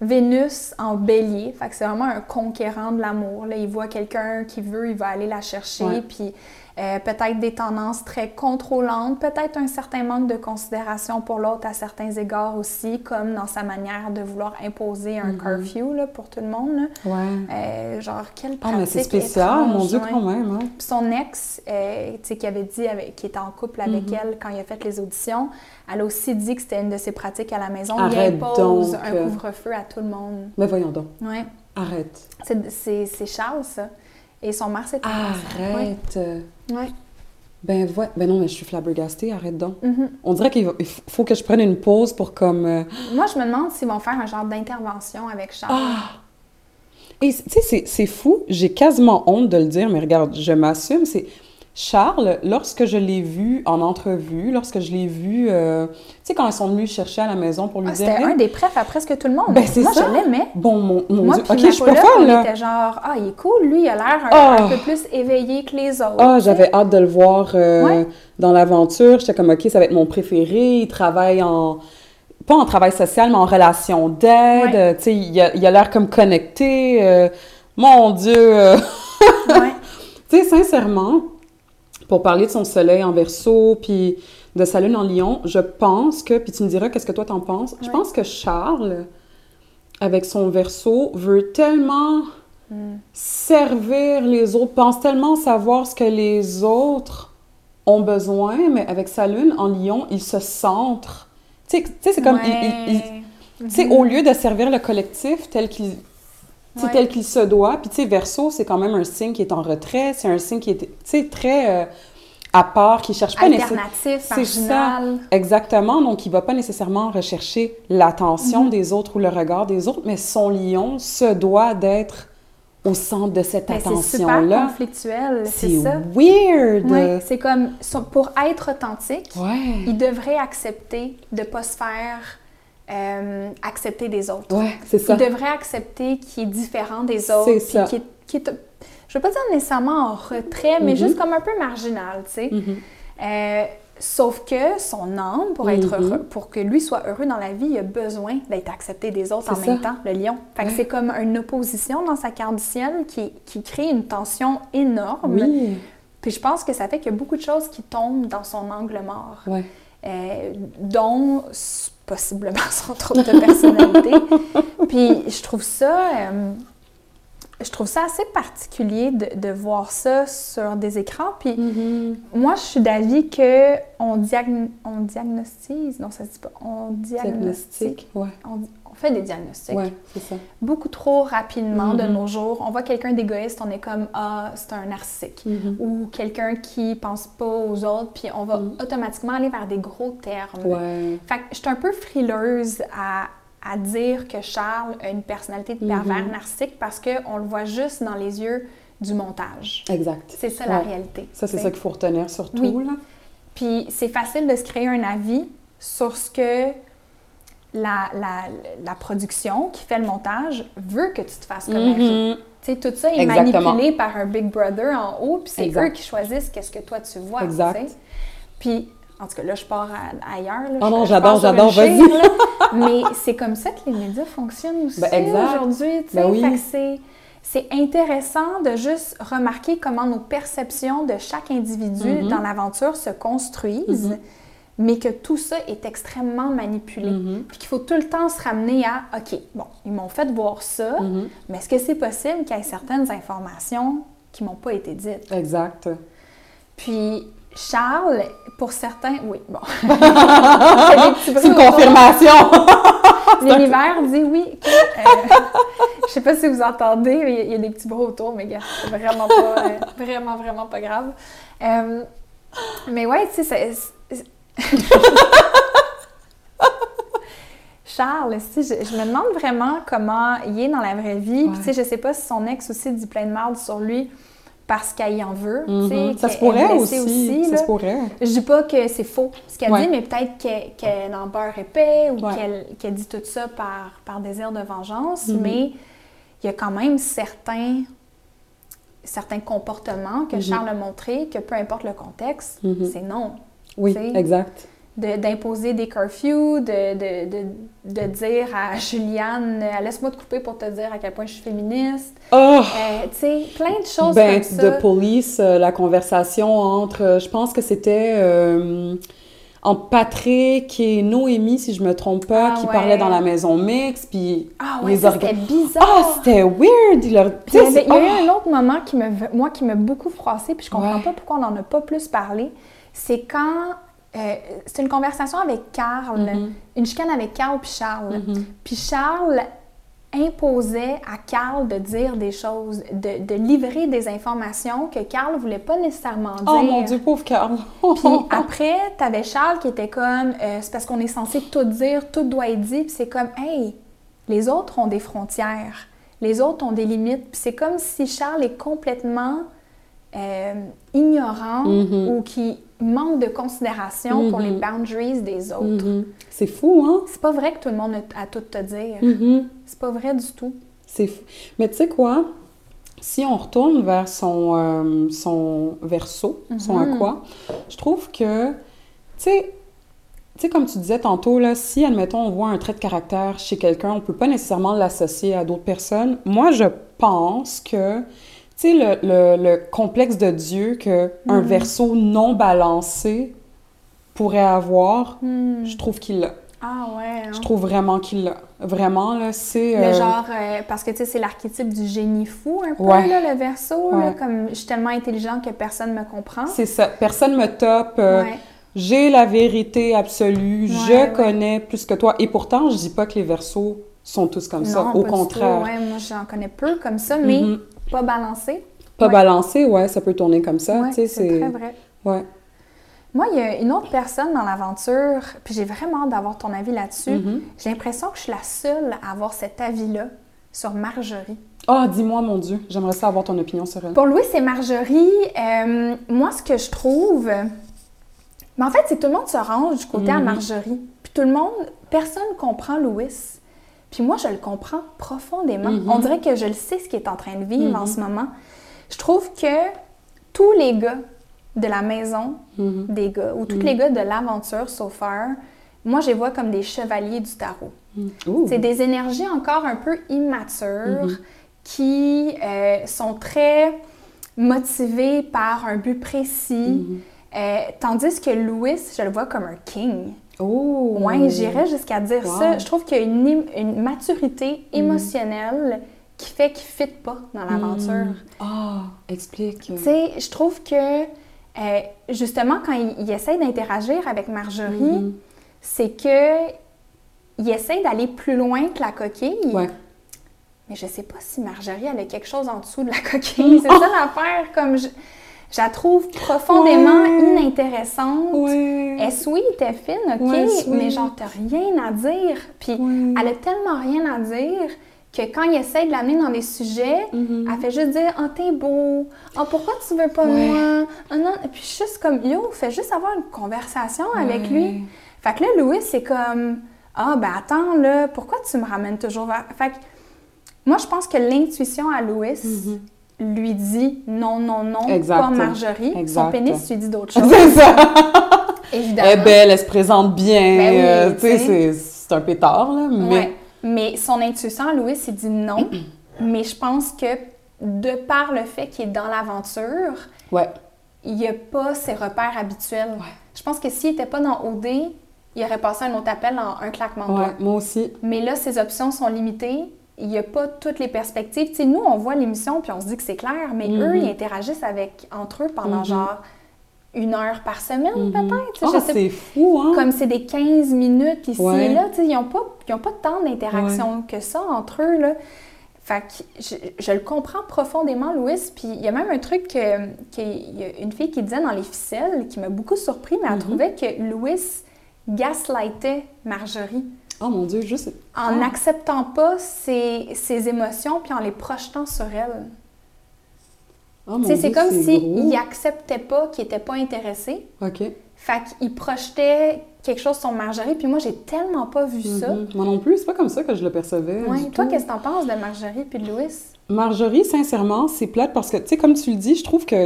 Vénus en bélier, fait que c'est vraiment un conquérant de l'amour. Là, il voit quelqu'un qui veut, il va aller la chercher, puis euh, peut-être des tendances très contrôlantes, peut-être un certain manque de considération pour l'autre à certains égards aussi, comme dans sa manière de vouloir imposer un Mhm. curfew là, pour tout le monde. là. Ouais. Euh, genre, quelle Ah, pratique mais c'est spécial, étrange, mon Dieu, ouais. quand même. Hein? Puis son ex, euh, tu sais, qui avait dit qui était en couple avec Mhm. elle quand il a fait les auditions, elle a aussi dit que c'était une de ses pratiques à la maison. Arrête il impose donc. un couvre-feu à tout le monde. Mais voyons donc. Ouais. Arrête. C'est Charles, ça. Et son mari, c'était Arrête. Ouais. Ben, ouais. ben non, mais je suis flabbergastée, arrête donc. Mhm. On dirait qu'il faut que je prenne une pause pour comme... euh, Moi, je me demande s'ils vont faire un genre d'intervention avec Charles. Ah! Et tu sais, c'est- c'est fou, j'ai quasiment honte de le dire, mais regarde, je m'assume, c'est... Charles, lorsque je l'ai vu en entrevue, lorsque je l'ai vu, euh, tu sais, quand ils sont venus chercher à la maison pour lui Ah, dire... c'était Hey, un des préfs à presque tout le monde. Ben, c'est Moi, ça. je l'aimais. Bon, mon, mon Moi, Dieu, puis ok, je folle, on là. était genre, ah, il est cool, lui, il a l'air un, Ah. un peu plus éveillé que les autres. Ah, j'avais hâte de le voir euh, Ouais. dans l'aventure. J'étais comme, OK, ça va être mon préféré. Il travaille en... Pas en travail social, mais en relation d'aide. Ouais. Tu sais, il a il a l'air comme connecté. euh, mon Dieu! Ouais. Tu sais, sincèrement, pour parler de son soleil en verso, puis de sa lune en lion, je pense que, puis tu me diras qu'est-ce que toi t'en penses, je pense que Charles, avec son verso, veut tellement Mm. servir les autres, pense tellement savoir ce que les autres ont besoin, mais avec sa lune en lion, il se centre. Tu sais, c'est comme... il- il- il- Ouais. tu sais, au lieu de servir le collectif tel qu'il sais, Ouais. tel qu'il se doit, puis tu sais, Verseau, c'est quand même un signe qui est en retrait, c'est un signe qui est, tu sais, très euh, à part, qui cherche pas nécessairement... C'est ça. Exactement, donc il va pas nécessairement rechercher l'attention Mhm. des autres ou le regard des autres, mais son lion se doit d'être au centre de cette Ben, c'est super attention-là. conflictuel, c'est C'est ça. weird! Ouais, c'est comme, pour être authentique, Ouais. il devrait accepter de pas se faire euh, accepter des autres. Ouais, c'est ça. Il devrait accepter qu'il est différent des autres. C'est ça. qu'il est- qu'il est- je veux pas dire nécessairement en retrait, mais Mhm. juste comme un peu marginal, tu sais. Mhm. Euh, sauf que son âme, pour être Mhm. heureux, pour que lui soit heureux dans la vie, il a besoin d'être accepté des autres en même temps, le lion. Fait que Ouais. c'est comme une opposition dans sa carte du ciel qui, qui crée une tension énorme. Oui, Puis je pense que ça fait qu'il y a beaucoup de choses qui tombent dans son angle mort, ouais. euh, dont possiblement son trouble de personnalité. Puis je trouve ça, euh, je trouve ça assez particulier de, de voir ça sur des écrans. Puis Mhm. moi, je suis d'avis que on, diagn- on diagnostise, non ça se dit pas, on diagnostique, Diagnostic, ouais. on fait des diagnostics Ouais, c'est ça. beaucoup trop rapidement de Mhm. nos jours. On voit quelqu'un d'égoïste, on est comme ah c'est un narcissique Mhm. ou quelqu'un qui pense pas aux autres, puis on va Mhm. automatiquement aller vers des gros termes. Ouais. Fait que je suis un peu frileuse à, à dire que Charles a une personnalité de pervers narcissique parce qu'on le voit juste dans les yeux du montage. Exact. C'est ça la réalité. Ça, c'est ça qu'il faut retenir surtout, Oui. là. Puis c'est facile de se créer un avis sur ce que la, la, la production qui fait le montage veut que tu te fasses comme un Mhm. Tu sais, tout ça est Exactement. manipulé par un Big Brother en haut, puis c'est eux qui choisissent qu'est-ce que toi tu vois. Exact. Puis, en tout cas, là, je pars à- ailleurs. Là, Oh non, j'adore, j'adore, vas-y. Mais c'est comme ça que les médias fonctionnent aussi Ben, exact. aujourd'hui. Ben oui. C'est intéressant de juste remarquer comment nos perceptions de chaque individu Mhm. dans l'aventure se construisent. Mhm. Mais que tout ça est extrêmement manipulé. Mhm. Puis qu'il faut tout le temps se ramener à, OK, bon, ils m'ont fait voir ça, Mhm. mais est-ce que c'est possible qu'il y ait certaines informations qui m'ont pas été dites? Exact. Puis Charles, pour certains, oui, bon. C'est une confirmation! L'univers dit oui. que, euh, je sais pas si vous entendez, il y a- il y, a des petits bruits autour, mais c'est vraiment pas, euh, vraiment, vraiment pas grave. Euh, mais ouais, tu sais, Charles, si, je, je me demande vraiment comment il est dans la vraie vie. Puis, tu sais, je sais pas si son ex aussi dit plein de merde sur lui parce qu'elle y en veut. sais, Mhm. Ça se pourrait blessée aussi. ça se pourrait. Je dis pas que c'est faux ce qu'elle Ouais. dit, mais peut-être qu'elle qu'elle en beurre épais ou Ouais. qu'elle dit tout ça par, par désir de vengeance, Mhm. mais il y a quand même certains, certains comportements que Mhm. Charles a montré que peu importe le contexte, Mhm. c'est non. Oui, exact. De- D'imposer des curfews, de, de, de, de dire à Juliane euh, laisse-moi te couper pour te dire à quel point je suis féministe. Oh! Euh, tu sais, plein de choses Ben, comme ça. de police, euh, la conversation entre, je pense que c'était euh, entre Patrick et Noémie, si je me trompe pas, Ah qui ouais. parlaient dans la maison mixte, puis Ah ouais, les ça, orga- c'était bizarre. Ah, c'était weird! Il leur... Puis il y, avait- il y a eu Ah! un autre moment qui me, moi, qui m'a beaucoup froissé, puis je comprends Ouais. pas pourquoi on n'en a pas plus parlé. C'est quand. euh, c'est une conversation avec Carl, Mhm. une chicane avec Carl puis Charles. Mhm. Puis Charles imposait à Carl de dire des choses, de, de livrer des informations que Carl voulait pas nécessairement dire. Oh mon Dieu, pauvre Carl! Puis après, t'avais Charles qui était comme, euh, c'est parce qu'on est censé tout dire, tout doit être dit, puis c'est comme, hey, les autres ont des frontières, les autres ont des limites, puis c'est comme si Charles est complètement euh, ignorant Mhm. ou qui manque de considération pour les boundaries des autres. Mhm. C'est fou, hein? C'est pas vrai que tout le monde a tout te dire. Mhm. C'est pas vrai du tout. C'est fou. Mais tu sais quoi? Si on retourne vers son, euh, son verso, son aqua, je trouve que, tu sais, tu sais, comme tu disais tantôt, là, si, admettons, on voit un trait de caractère chez quelqu'un, on peut pas nécessairement l'associer à d'autres personnes. Moi, je pense que, tu sais, le, le- le complexe de Dieu que un Mhm. verso non balancé pourrait avoir, Hmm. je trouve qu'il l'a. Ah ouais. hein. Je trouve vraiment qu'il l'a. Vraiment, là, c'est... Le euh, genre, euh, parce que tu sais, c'est l'archétype du génie fou, un peu, Ouais. là, le verso, là, comme je suis tellement intelligent que personne me comprend. C'est ça. Personne me top. euh, Ouais. J'ai la vérité absolue. Je connais plus que toi. Et pourtant, je dis pas que les versos sont tous comme ça. Au contraire. Ouais, moi, j'en connais peu comme ça, mais Mhm. Pas balancé. Pas Ouais. balancé, ouais, ça peut tourner comme ça. Ouais, c'est très vrai. Ouais. Moi, il y a une autre personne dans l'aventure, puis j'ai vraiment hâte d'avoir ton avis là-dessus. Mhm. J'ai l'impression que je suis la seule à avoir cet avis-là sur Marjorie. Ah, dis-moi, mon Dieu. J'aimerais ça avoir ton opinion sur elle. Pour Louis, c'est Marjorie. Euh, moi, ce que je trouve. Mais en fait, c'est que tout le monde se range du côté à Mhm. Marjorie. Puis tout le monde, personne comprend Louis. Puis moi, je le comprends profondément. Mhm. On dirait que je le sais ce qu'il est en train de vivre en Mhm. ce moment. Je trouve que tous les gars de la maison Mhm. des gars, ou tous les gars de l'aventure so far, moi, je les vois comme des chevaliers du tarot. C'est des énergies encore un peu immatures qui euh, sont très motivées par un but précis. Euh, tandis que Louis, je le vois comme un king. Oh! Ouais, j'irais jusqu'à dire Wow. ça. Je trouve qu'il y a une, im- une maturité émotionnelle qui fait qu'il ne fit pas dans l'aventure. Mhm. Ah, explique. Tu sais, je trouve que euh, justement, quand il, il essaie d'interagir avec Marjorie, Mhm. c'est que il essaie d'aller plus loin que la coquille. Ouais. Mais je sais pas si Marjorie elle a quelque chose en dessous de la coquille. C'est ça l'affaire. Comme je, je la trouve profondément Ouais. inintéressante. Ouais. Elle sweet, elle est fine, ok, mais genre t'as rien à dire. Puis elle a tellement rien à dire que quand il essaie de l'amener dans des sujets, Mhm. elle fait juste dire Oh, t'es beau. Oh, pourquoi tu veux pas de Ouais. moi? Ah non. Puis juste comme Yo, fais juste avoir une conversation avec lui. Fait que là, Louis, c'est comme Ah, ben attends, là, pourquoi tu me ramènes toujours vers. Fait que moi, je pense que l'intuition à Louis Mhm. Lui dit non, non, non, Exact. pas Marjorie. Exact. Son pénis lui dit d'autres choses, C'est ça! évidemment. Elle est belle, elle se présente bien. Ben oui, euh, tu sais, c'est- un pétard, là. Mais Ouais. Mais son intuition, Louis, il dit non. mais je pense que de par le fait qu'il est dans l'aventure, ouais. il n'y a pas ses repères habituels. Je pense que s'il n'était pas dans OD, il aurait passé un autre appel en un claquement de doigts. moi aussi. Mais là, ses options sont limitées. Il n'y a pas toutes les perspectives. Nous, on voit l'émission puis on se dit que c'est clair, mais Mhm. eux, ils interagissent avec, entre eux pendant Mhm. genre une heure par semaine, Mhm. peut-être. sais c'est fou, hein? comme c'est des 15 minutes ici Ouais. et là, ils n'ont pas, ils ont pas tant d'interaction que ça entre eux, là. Fait que je, je le comprends profondément, Louis. Puis il y a même un truc que, y a une fille qui disait dans les ficelles qui m'a beaucoup surpris, mais elle Mhm. trouvait que Louis gaslightait Marjorie Oh mon Dieu, juste. en Ah. n'acceptant pas ses, ses émotions puis en les projetant sur elle. Oh c'est comme s'il n'acceptait pas qu'il n'était pas intéressé. OK. Fait qu'il projetait quelque chose sur Marjorie. Puis moi, j'ai tellement pas vu ça. Mhm. Moi non plus, c'est pas comme ça que je le percevais. Du Toi, qu'est-ce que t'en penses de Marjorie puis de Louis? Marjorie, sincèrement, c'est plate parce que, tu sais, comme tu le dis, je trouve que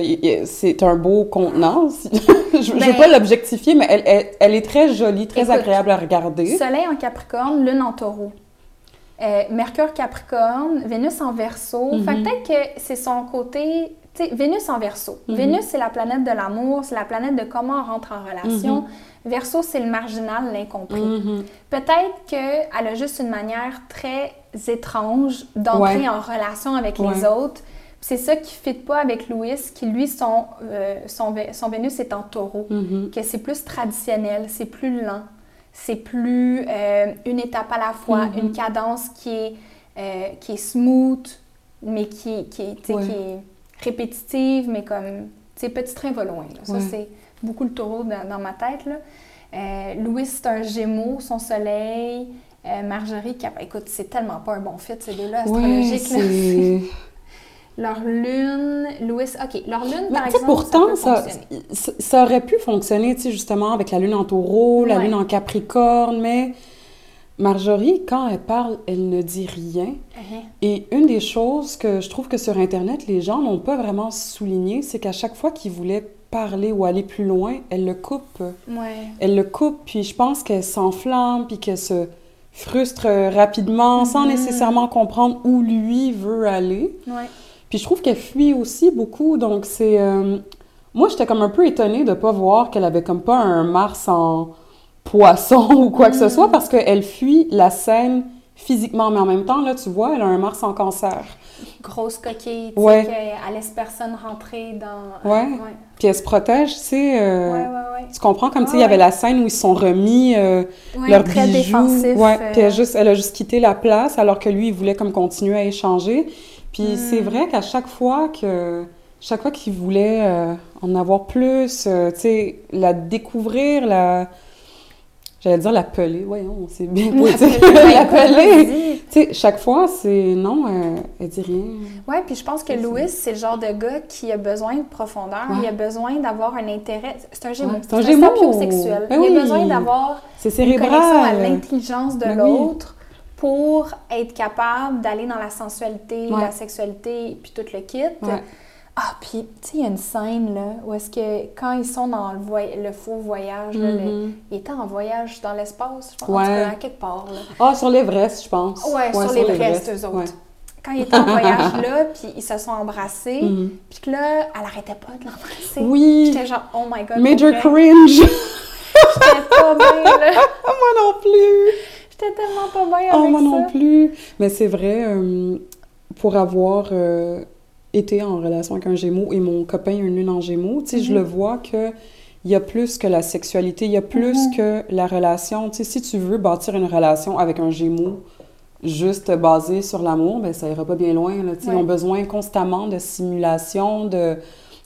c'est un beau contenant. je ne Ben- veux pas l'objectifier, mais elle, elle, elle est très jolie, très Écoute, agréable à regarder. Soleil en Capricorne, Lune en Taureau. Euh, Mercure Capricorne, Vénus en Verseau. Mhm. Fait que peut-être que c'est son côté. Sais, Vénus en Verseau. Mhm. Vénus, c'est la planète de l'amour, c'est la planète de comment on rentre en relation. Mhm. Verseau, c'est le marginal, l'incompris. Mhm. Peut-être qu'elle a juste une manière très étrange d'entrer Ouais. en relation avec les autres. C'est ça qui ne fit pas avec Louis, qui lui, son, euh, son, Vé- son Vénus est en taureau. Que c'est plus traditionnel, c'est plus lent, c'est plus euh, une étape à la fois, une cadence qui est, euh, qui est smooth, mais qui, qui, Ouais. qui est répétitive, mais comme, tu sais, petit train va loin. là. Ça, Ouais. c'est beaucoup le taureau dans, dans ma tête. Là. Euh, Louis, c'est un gémeaux, son soleil. Euh, Marjorie, Cap... écoute, c'est tellement pas un bon fit, ces deux-là, astrologiques. Leur lune, Louis, OK, leur lune, par exemple, pourtant, ça ça, peut ça, ça aurait pu fonctionner, tu sais, justement, avec la lune en taureau, la Ouais. lune en capricorne, mais Marjorie, quand elle parle, elle ne dit rien. Uh-huh. Et une des choses que je trouve que sur Internet, les gens n'ont pas vraiment souligné, c'est qu'à chaque fois qu'ils voulaient parler ou aller plus loin, elle le coupe. Ouais. Elle le coupe, puis je pense qu'elle s'enflamme, puis qu'elle se frustre rapidement, sans Mhm. nécessairement comprendre où lui veut aller. Ouais. Puis je trouve qu'elle fuit aussi beaucoup, donc c'est... euh, Moi, j'étais comme un peu étonnée de pas voir qu'elle avait comme pas un Mars en poisson ou quoi que ce Mm. soit, parce qu'elle fuit la scène physiquement, mais en même temps, là, tu vois, elle a un Mars en cancer. Grosse coquille, tu Ouais. sais, qu'elle laisse personne rentrer dans... Ouais. ouais. Puis elle se protège, tu sais... euh, Ouais. Tu comprends? Comme, tu sais, il y avait la scène où ils se sont remis euh, leurs très bijoux. défensif. Ouais, euh, puis elle, a juste, elle a juste quitté la place alors que lui, il voulait comme continuer à échanger. Puis Mm. c'est vrai qu'à chaque fois que... Chaque fois qu'il voulait euh, en avoir plus, euh, tu sais, la découvrir, la... J'allais dire la peler, voyons, c'est bien poétique. la. Tu sais, chaque fois, c'est... Non, euh, elle dit rien. Ouais, puis je pense que. Louis, c'est le genre de gars qui a besoin de profondeur, Ouais. il a besoin d'avoir un intérêt. C'est un gémeau. Ouais, c'est un gémeau. sapiosexuel. Ben il oui. a besoin d'avoir une connexion à l'intelligence de Ben oui. l'autre pour être capable d'aller dans la sensualité, Ouais. la sexualité, puis tout le kit. Ah, puis, tu sais, il y a une scène, là, où est-ce que, quand ils sont dans le, voy- le faux voyage, là, le- Mhm. ils étaient en voyage dans l'espace, je pense, en Ouais. tout cas, à quelque part, là. Ah, sur l'Everest, je pense. Ouais, sur l'Everest, eux autres. Ouais. Quand ils étaient en voyage là, puis ils se sont embrassés, Mhm. puis que là, elle arrêtait pas de l'embrasser. Oui, J'étais genre, oh my god. major cringe. J'étais pas bien, là. moi non plus. J'étais tellement pas bien Oh, avec moi ça. non plus. Mais c'est vrai, euh, pour avoir euh, été en relation avec un Gémeaux et mon copain une lune en Gémeaux, tu sais, je Mhm. le vois que il y a plus que la sexualité, il y a plus Mhm. que la relation. Tu sais, si tu veux bâtir une relation avec un Gémeaux juste basée sur l'amour, ben ça ira pas bien loin. Là, Ouais. Ils ont besoin constamment de simulation, de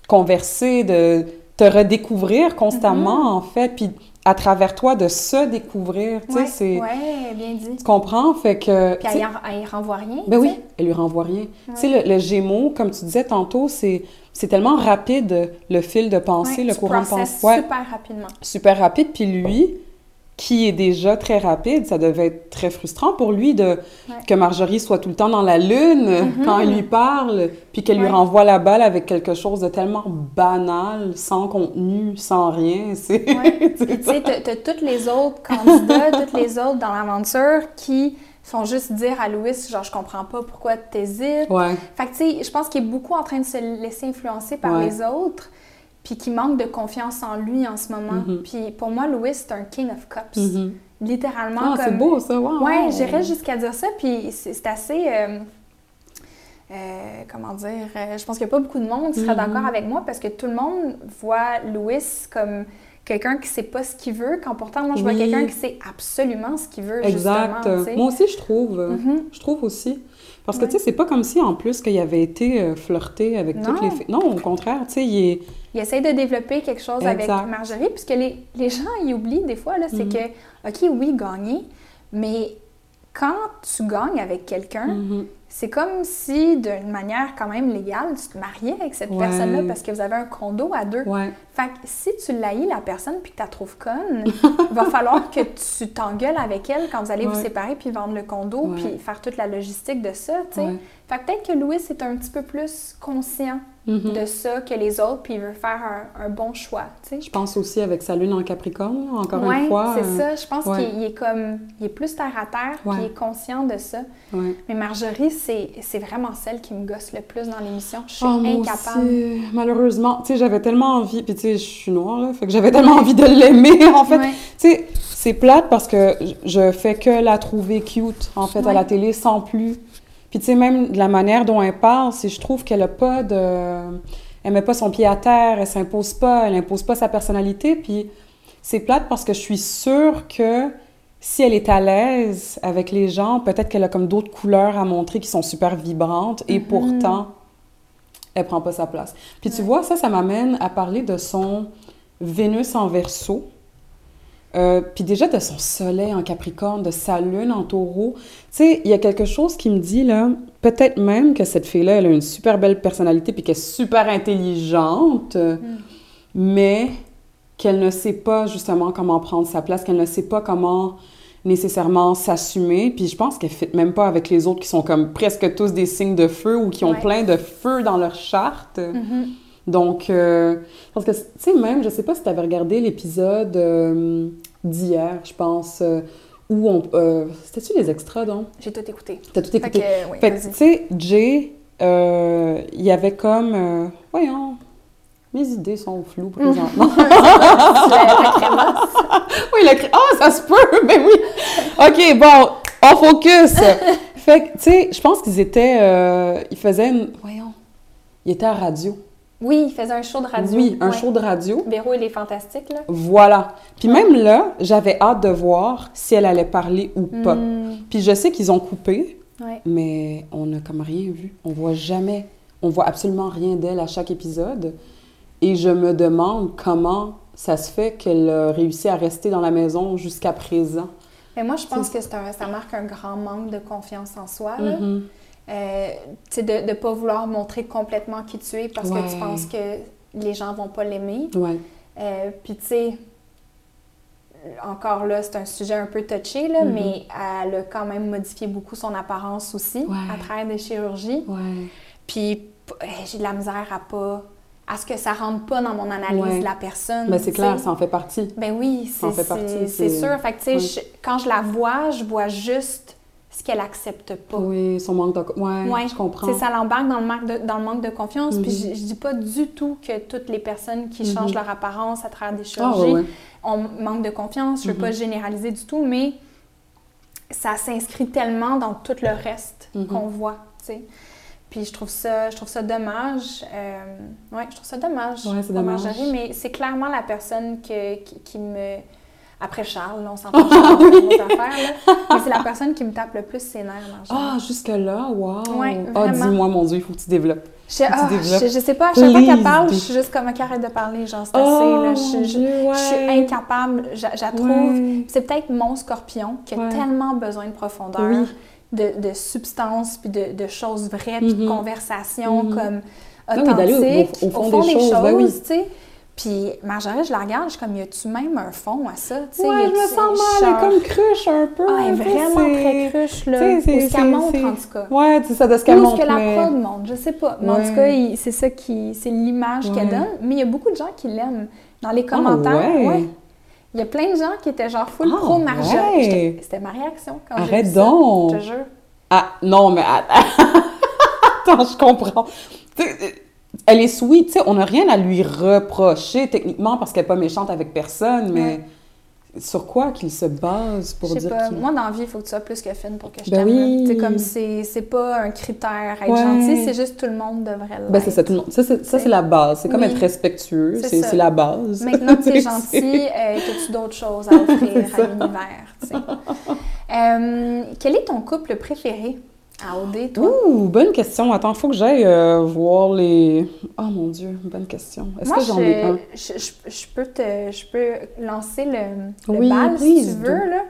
converser, de te redécouvrir constamment, en fait, puis à travers toi, de se découvrir. Tu sais, Ouais, bien dit. Tu comprends? Fait que... Puis elle, elle renvoie rien. ben oui, elle lui renvoie rien. Tu sais, le, le Gémeaux, comme tu disais tantôt, c'est, c'est tellement rapide, le fil de pensée, le courant de pensée. Super rapidement. super rapide. Puis lui, qui est déjà très rapide, ça devait être très frustrant pour lui de que Marjorie soit tout le temps dans la lune Mhm. quand elle lui parle, puis qu'elle lui renvoie la balle avec quelque chose de tellement banal, sans contenu, sans rien. C'est... Ouais. tu sais, t'as tous les autres candidats, tous les autres dans l'aventure qui font juste dire à Louis, genre, je comprends pas pourquoi t'hésites. Ouais. Fait que tu sais, je pense qu'il est beaucoup en train de se laisser influencer par les autres. Puis qui manque de confiance en lui en ce moment. Mhm. Puis pour moi, Louis, c'est un king of cups. Mhm. Littéralement. Ah, c'est comme... beau ça, wow. Ouais, j'irais jusqu'à dire ça, puis c'est c'est assez. euh, euh, comment dire? euh, je pense qu'il n'y a pas beaucoup de monde qui sera Mhm. d'accord avec moi parce que tout le monde voit Louis comme quelqu'un qui sait pas ce qu'il veut, quand pourtant, moi, je vois Oui. quelqu'un qui sait absolument ce qu'il veut, Exact. justement. Moi aussi, je trouve. Je trouve aussi. Parce que, tu sais, c'est pas comme si, en plus, qu'il avait été flirté avec toutes les filles. Non, au contraire, tu sais, il est... Il essaye de développer quelque chose avec. Marjorie, puisque les, les gens, ils oublient des fois, là, c'est Mhm. que, OK, oui, gagner, mais quand tu gagnes avec quelqu'un, Mhm. c'est comme si, d'une manière quand même légale, tu te mariais avec cette Ouais. personne-là parce que vous avez un condo à deux. Ouais. Fait que si tu l'haïs, la personne, puis que tu la trouves conne, il va falloir que tu t'engueules avec elle quand vous allez vous séparer puis vendre le condo puis faire toute la logistique de ça, tu sais. Fait que peut-être que Louis est un petit peu plus conscient Mhm. de ça que les autres puis il veut faire un, un bon choix. Je pense aussi avec sa lune en Capricorne, encore Ouais, une fois. c'est euh, ça. Je pense ouais. qu'il il est comme... Il est plus terre à terre puis il est conscient de ça. Mais Marjorie, c'est vraiment celle qui me gosse le plus dans l'émission. Je suis moi incapable. aussi, malheureusement, tu sais, j'avais tellement envie, puis tu sais, je suis noire, là, fait que j'avais tellement envie de l'aimer, en fait. Tu sais, c'est plate parce que je- fais que la trouver cute, en fait, à la télé, sans plus. Puis tu sais, même de la manière dont elle parle, c'est je trouve qu'elle a pas de... Elle met pas son pied à terre, elle s'impose pas, elle impose pas sa personnalité, puis c'est plate parce que je suis sûre que si elle est à l'aise avec les gens, peut-être qu'elle a comme d'autres couleurs à montrer qui sont super vibrantes, et Mhm. pourtant, elle prend pas sa place. Puis tu vois, ça, ça m'amène à parler de son Vénus en verso. Euh, puis déjà de son soleil en Capricorne, de sa lune en taureau. Tu sais, il y a quelque chose qui me dit, là, peut-être même que cette fille-là, elle a une super belle personnalité puis qu'elle est super intelligente, euh, Mm. mais qu'elle ne sait pas justement comment prendre sa place, qu'elle ne sait pas comment nécessairement s'assumer. Puis je pense qu'elle ne fit même pas avec les autres qui sont comme presque tous des signes de feu ou qui ont Ouais. plein de feu dans leur charte. Mhm. Donc, euh, parce que, tu sais, même, je sais pas si tu avais regardé l'épisode euh, d'hier, je pense, euh, où on... Euh, C'était-tu les extras, donc? J'ai tout écouté. T'as tout écouté? Fait que, tu sais, Jay, il y avait comme... voyons, mes idées sont floues présentement. La- la oui, cri... Ah, ça se peut! Mais oui! OK, bon, on focus! fait que, tu sais, je pense qu'ils étaient... ils faisaient une... Voyons. Ils étaient à radio. Oui, il faisait un show de radio. Oui, un Ouais. show de radio. Véro, il est fantastique, là. Voilà. Puis même là, j'avais hâte de voir si elle allait parler ou pas. Mm, Puis je sais qu'ils ont coupé, ouais. mais on n'a comme rien vu. On voit jamais, on voit absolument rien d'elle à chaque épisode. Et je me demande comment ça se fait qu'elle a réussi à rester dans la maison jusqu'à présent. Mais moi, je pense que un- ça marque un grand manque de confiance en soi, là. Mhm. Euh, de ne pas vouloir montrer complètement qui tu es parce que tu penses que les gens vont pas l'aimer. Ouais. Euh, Puis, tu sais, encore là, c'est un sujet un peu touché, là, Mhm. mais elle a quand même modifié beaucoup son apparence aussi Ouais. à travers des chirurgies. Puis, euh, j'ai de la misère à pas. à ce que ça rentre pas dans mon analyse Ouais. de la personne. Mais c'est clair, ça en fait partie. Ben oui, Ça en c'est fait partie, c'est- c'est c'est- sûr. Fait que, tu sais, Oui. je- quand je la vois, je vois juste ce qu'elle accepte pas. Oui, son manque de... Ouais, Ouais, je comprends. C'est ça l'embarque dans le manque de, dans le manque de confiance. Puis Mhm. je, je dis pas du tout que toutes les personnes qui Mhm. changent leur apparence à travers des Ah, chirurgies ouais, ouais. ont manque de confiance. Je veux Mhm. pas généraliser du tout, mais ça s'inscrit tellement dans tout le reste Mhm. qu'on voit, tu sais. Puis je trouve ça, je trouve ça dommage. Euh, ouais, je trouve ça dommage Ouais, c'est dommage. Mais c'est clairement la personne que, qui, qui me... Après Charles, là, on s'entend Charles, c'est une autre affaire, là. Mais c'est la personne qui me tape le plus ses nerfs. Ah, jusque-là, wow! Ouais, Ah, dis-moi, mon Dieu, il faut que tu développes. Je, ah, je, je sais pas, à chaque fois Please, qu'elle parle, je suis juste comme, OK, arrête de parler, genre, c'est Oh, assez, là. mon Je, je- Dieu, je suis incapable, je, la trouve... Ouais. C'est peut-être mon scorpion qui a tellement besoin de profondeur, Oui. de, de substance, puis de, de choses vraies, puis de Mhm. conversations comme Ah oui, d'aller au- authentiques, au- au fond des choses, ben oui. tu sais. Puis Marjorie, je la regarde, je suis comme, y a-tu même un fond à ça, tu sais? Ouais, je me sens mal, elle est comme cruche un peu. Ah, elle est vraiment très cruche, là. Ou ce qu'elle montre, en tout cas. Ouais, c'est ça, de ce qu'elle Ou ce montre. que la prod montre, je sais pas. Mais en tout cas, c'est ça qui... C'est l'image qu'elle donne. Mais il y a beaucoup de gens qui l'aiment. Dans les commentaires, ouais? ouais. Il y a plein de gens qui étaient genre full Ah, pro Marjorie. C'était ma réaction quand j'ai Arrête ça. donc. Je te jure. Ah, non, mais attends, attends je comprends. Tu elle est sweet, tu sais, on n'a rien à lui reprocher techniquement parce qu'elle n'est pas méchante avec personne, mais sur quoi qu'il se base pour dire pas. Moi, dans la vie, il faut que tu sois plus que fine pour que je Ben t'aime. là. oui. C'est comme, c'est c'est pas un critère être Ouais. gentil, c'est juste tout le monde devrait l'être. Ben, c'est ça, tout le monde. Ça, c'est, ça, c'est la base. C'est comme Oui. être respectueux. C'est la base. Maintenant que tu es gentil, euh, as-tu d'autres choses à offrir à l'univers? tu? Euh, quel est ton couple préféré? À OD, toi? Ouh, bonne question. Attends, faut que j'aille euh, voir les. Oh mon Dieu, bonne question. Est-ce que j'en ai un? je, je, je- peux te, je peux lancer le, le Oui, bal si tu veux. Là.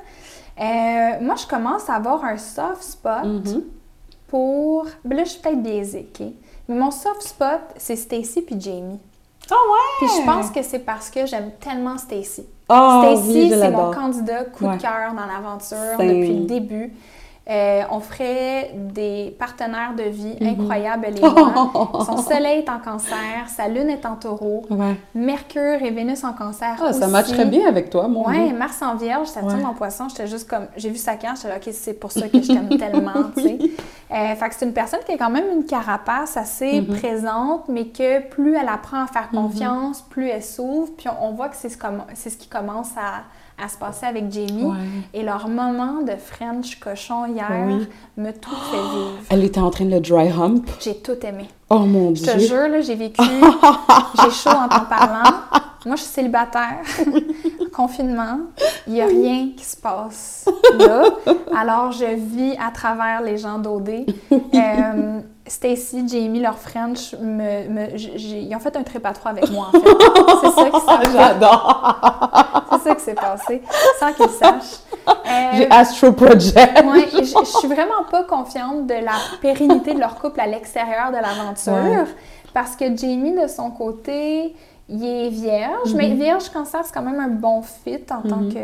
Euh, moi, je commence à avoir un soft spot Mhm. pour. Ben là, je suis peut-être biaisée, OK? Mais mon soft spot, c'est Stacy puis Jamie. Ah ouais! Puis je pense que c'est parce que j'aime tellement Stacy. Ah Stacy, oui, c'est mon candidat coup Ouais. de cœur dans l'aventure depuis le début. Euh, on ferait des partenaires de vie Mhm. incroyables, et moi. Son soleil est en cancer, sa lune est en taureau, Ouais. Mercure et Vénus en cancer. Ah, ça aussi. matcherait bien avec toi, Ouais, Dieu. Mars en vierge, Saturne Ouais. en poisson, j'étais juste comme. J'ai vu sa carte, j'étais là, OK, c'est pour ça que je t'aime tellement, tu sais. Euh, fait que c'est une personne qui a quand même une carapace assez Mhm. présente, mais que plus elle apprend à faire Mhm. confiance, plus elle s'ouvre. Puis on, on voit que c'est ce, comme- c'est ce qui commence à, à se passer avec Jamie. Ouais. Et leur moment de French cochon hier Oui. me tout fait vivre. Elle était en train de le dry hump. J'ai tout aimé. Oh mon Je te Dieu. jure, là, j'ai vécu, j'ai chaud en t'en parlant. Moi, je suis célibataire, confinement, il n'y a rien qui se passe là. Alors, je vis à travers les gens d'OD. Euh, Stacy, Jamie, leur French, me, ils ont fait un trip à trois avec moi, en fait. C'est ça qui s'est J'adore. c'est ça qui s'est passé, sans qu'ils sachent. Euh, J'ai Astro Project. Et je, suis vraiment pas confiante de la pérennité de leur couple à l'extérieur de l'aventure. Ouais. Parce que Jamie, de son côté, il est vierge. Mais Mhm. vierge cancer, c'est quand même un bon fit en tant Mhm. que,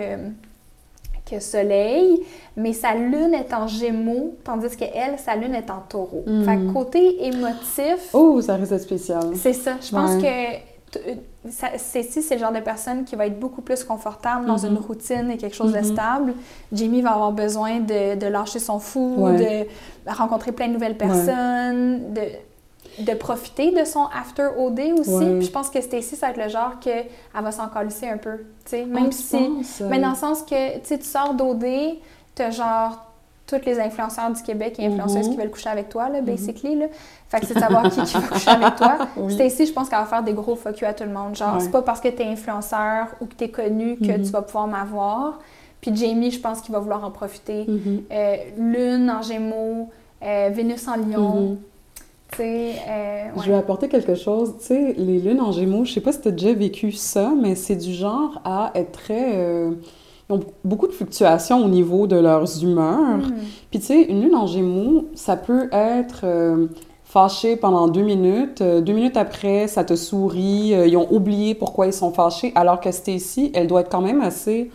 que soleil. Mais sa lune est en gémeaux, tandis que elle, sa lune est en taureau. Fait que côté émotif, Oh, ça risque d'être spécial. c'est ça. Je pense Ouais. que ça- Cécile, c'est le genre de personne qui va être beaucoup plus confortable dans Mhm. une routine et quelque chose de Mhm. stable. Jamie va avoir besoin de, de lâcher son fou, Ouais. de rencontrer plein de nouvelles personnes, de, de profiter de son after OD aussi. Ouais. Puis je pense que Stacy, ça va être le genre qu'elle va s'en calisser un peu. tu sais, Ah, Même tu si. Mais dans le sens que tu sais, tu sors d'OD, t'as genre tous les influenceurs du Québec et influenceuses Mhm. qui veulent coucher avec toi, là, basically. Là. Fait que c'est de savoir qui, qui va coucher avec toi. Oui. Stacy, je pense qu'elle va faire des gros fuck you à tout le monde. Genre, Ouais. c'est pas parce que t'es influenceur ou que t'es connu que Mhm. tu vas pouvoir m'avoir. Puis Jamie, je pense qu'il va vouloir en profiter. Euh, Lune en Gémeaux, euh, Vénus en Lion. Euh, ouais. Je vais apporter quelque chose. Tu sais, les lunes en gémeaux, je sais pas si tu as déjà vécu ça, mais c'est du genre à être très. euh, ils ont beaucoup de fluctuations au niveau de leurs humeurs. Hmm. Puis tu sais, une lune en gémeaux, ça peut être euh, fâché pendant deux minutes. euh, deux minutes après, ça te sourit. euh, ils ont oublié pourquoi ils sont fâchés. Alors que Stacy, elle doit être quand même assez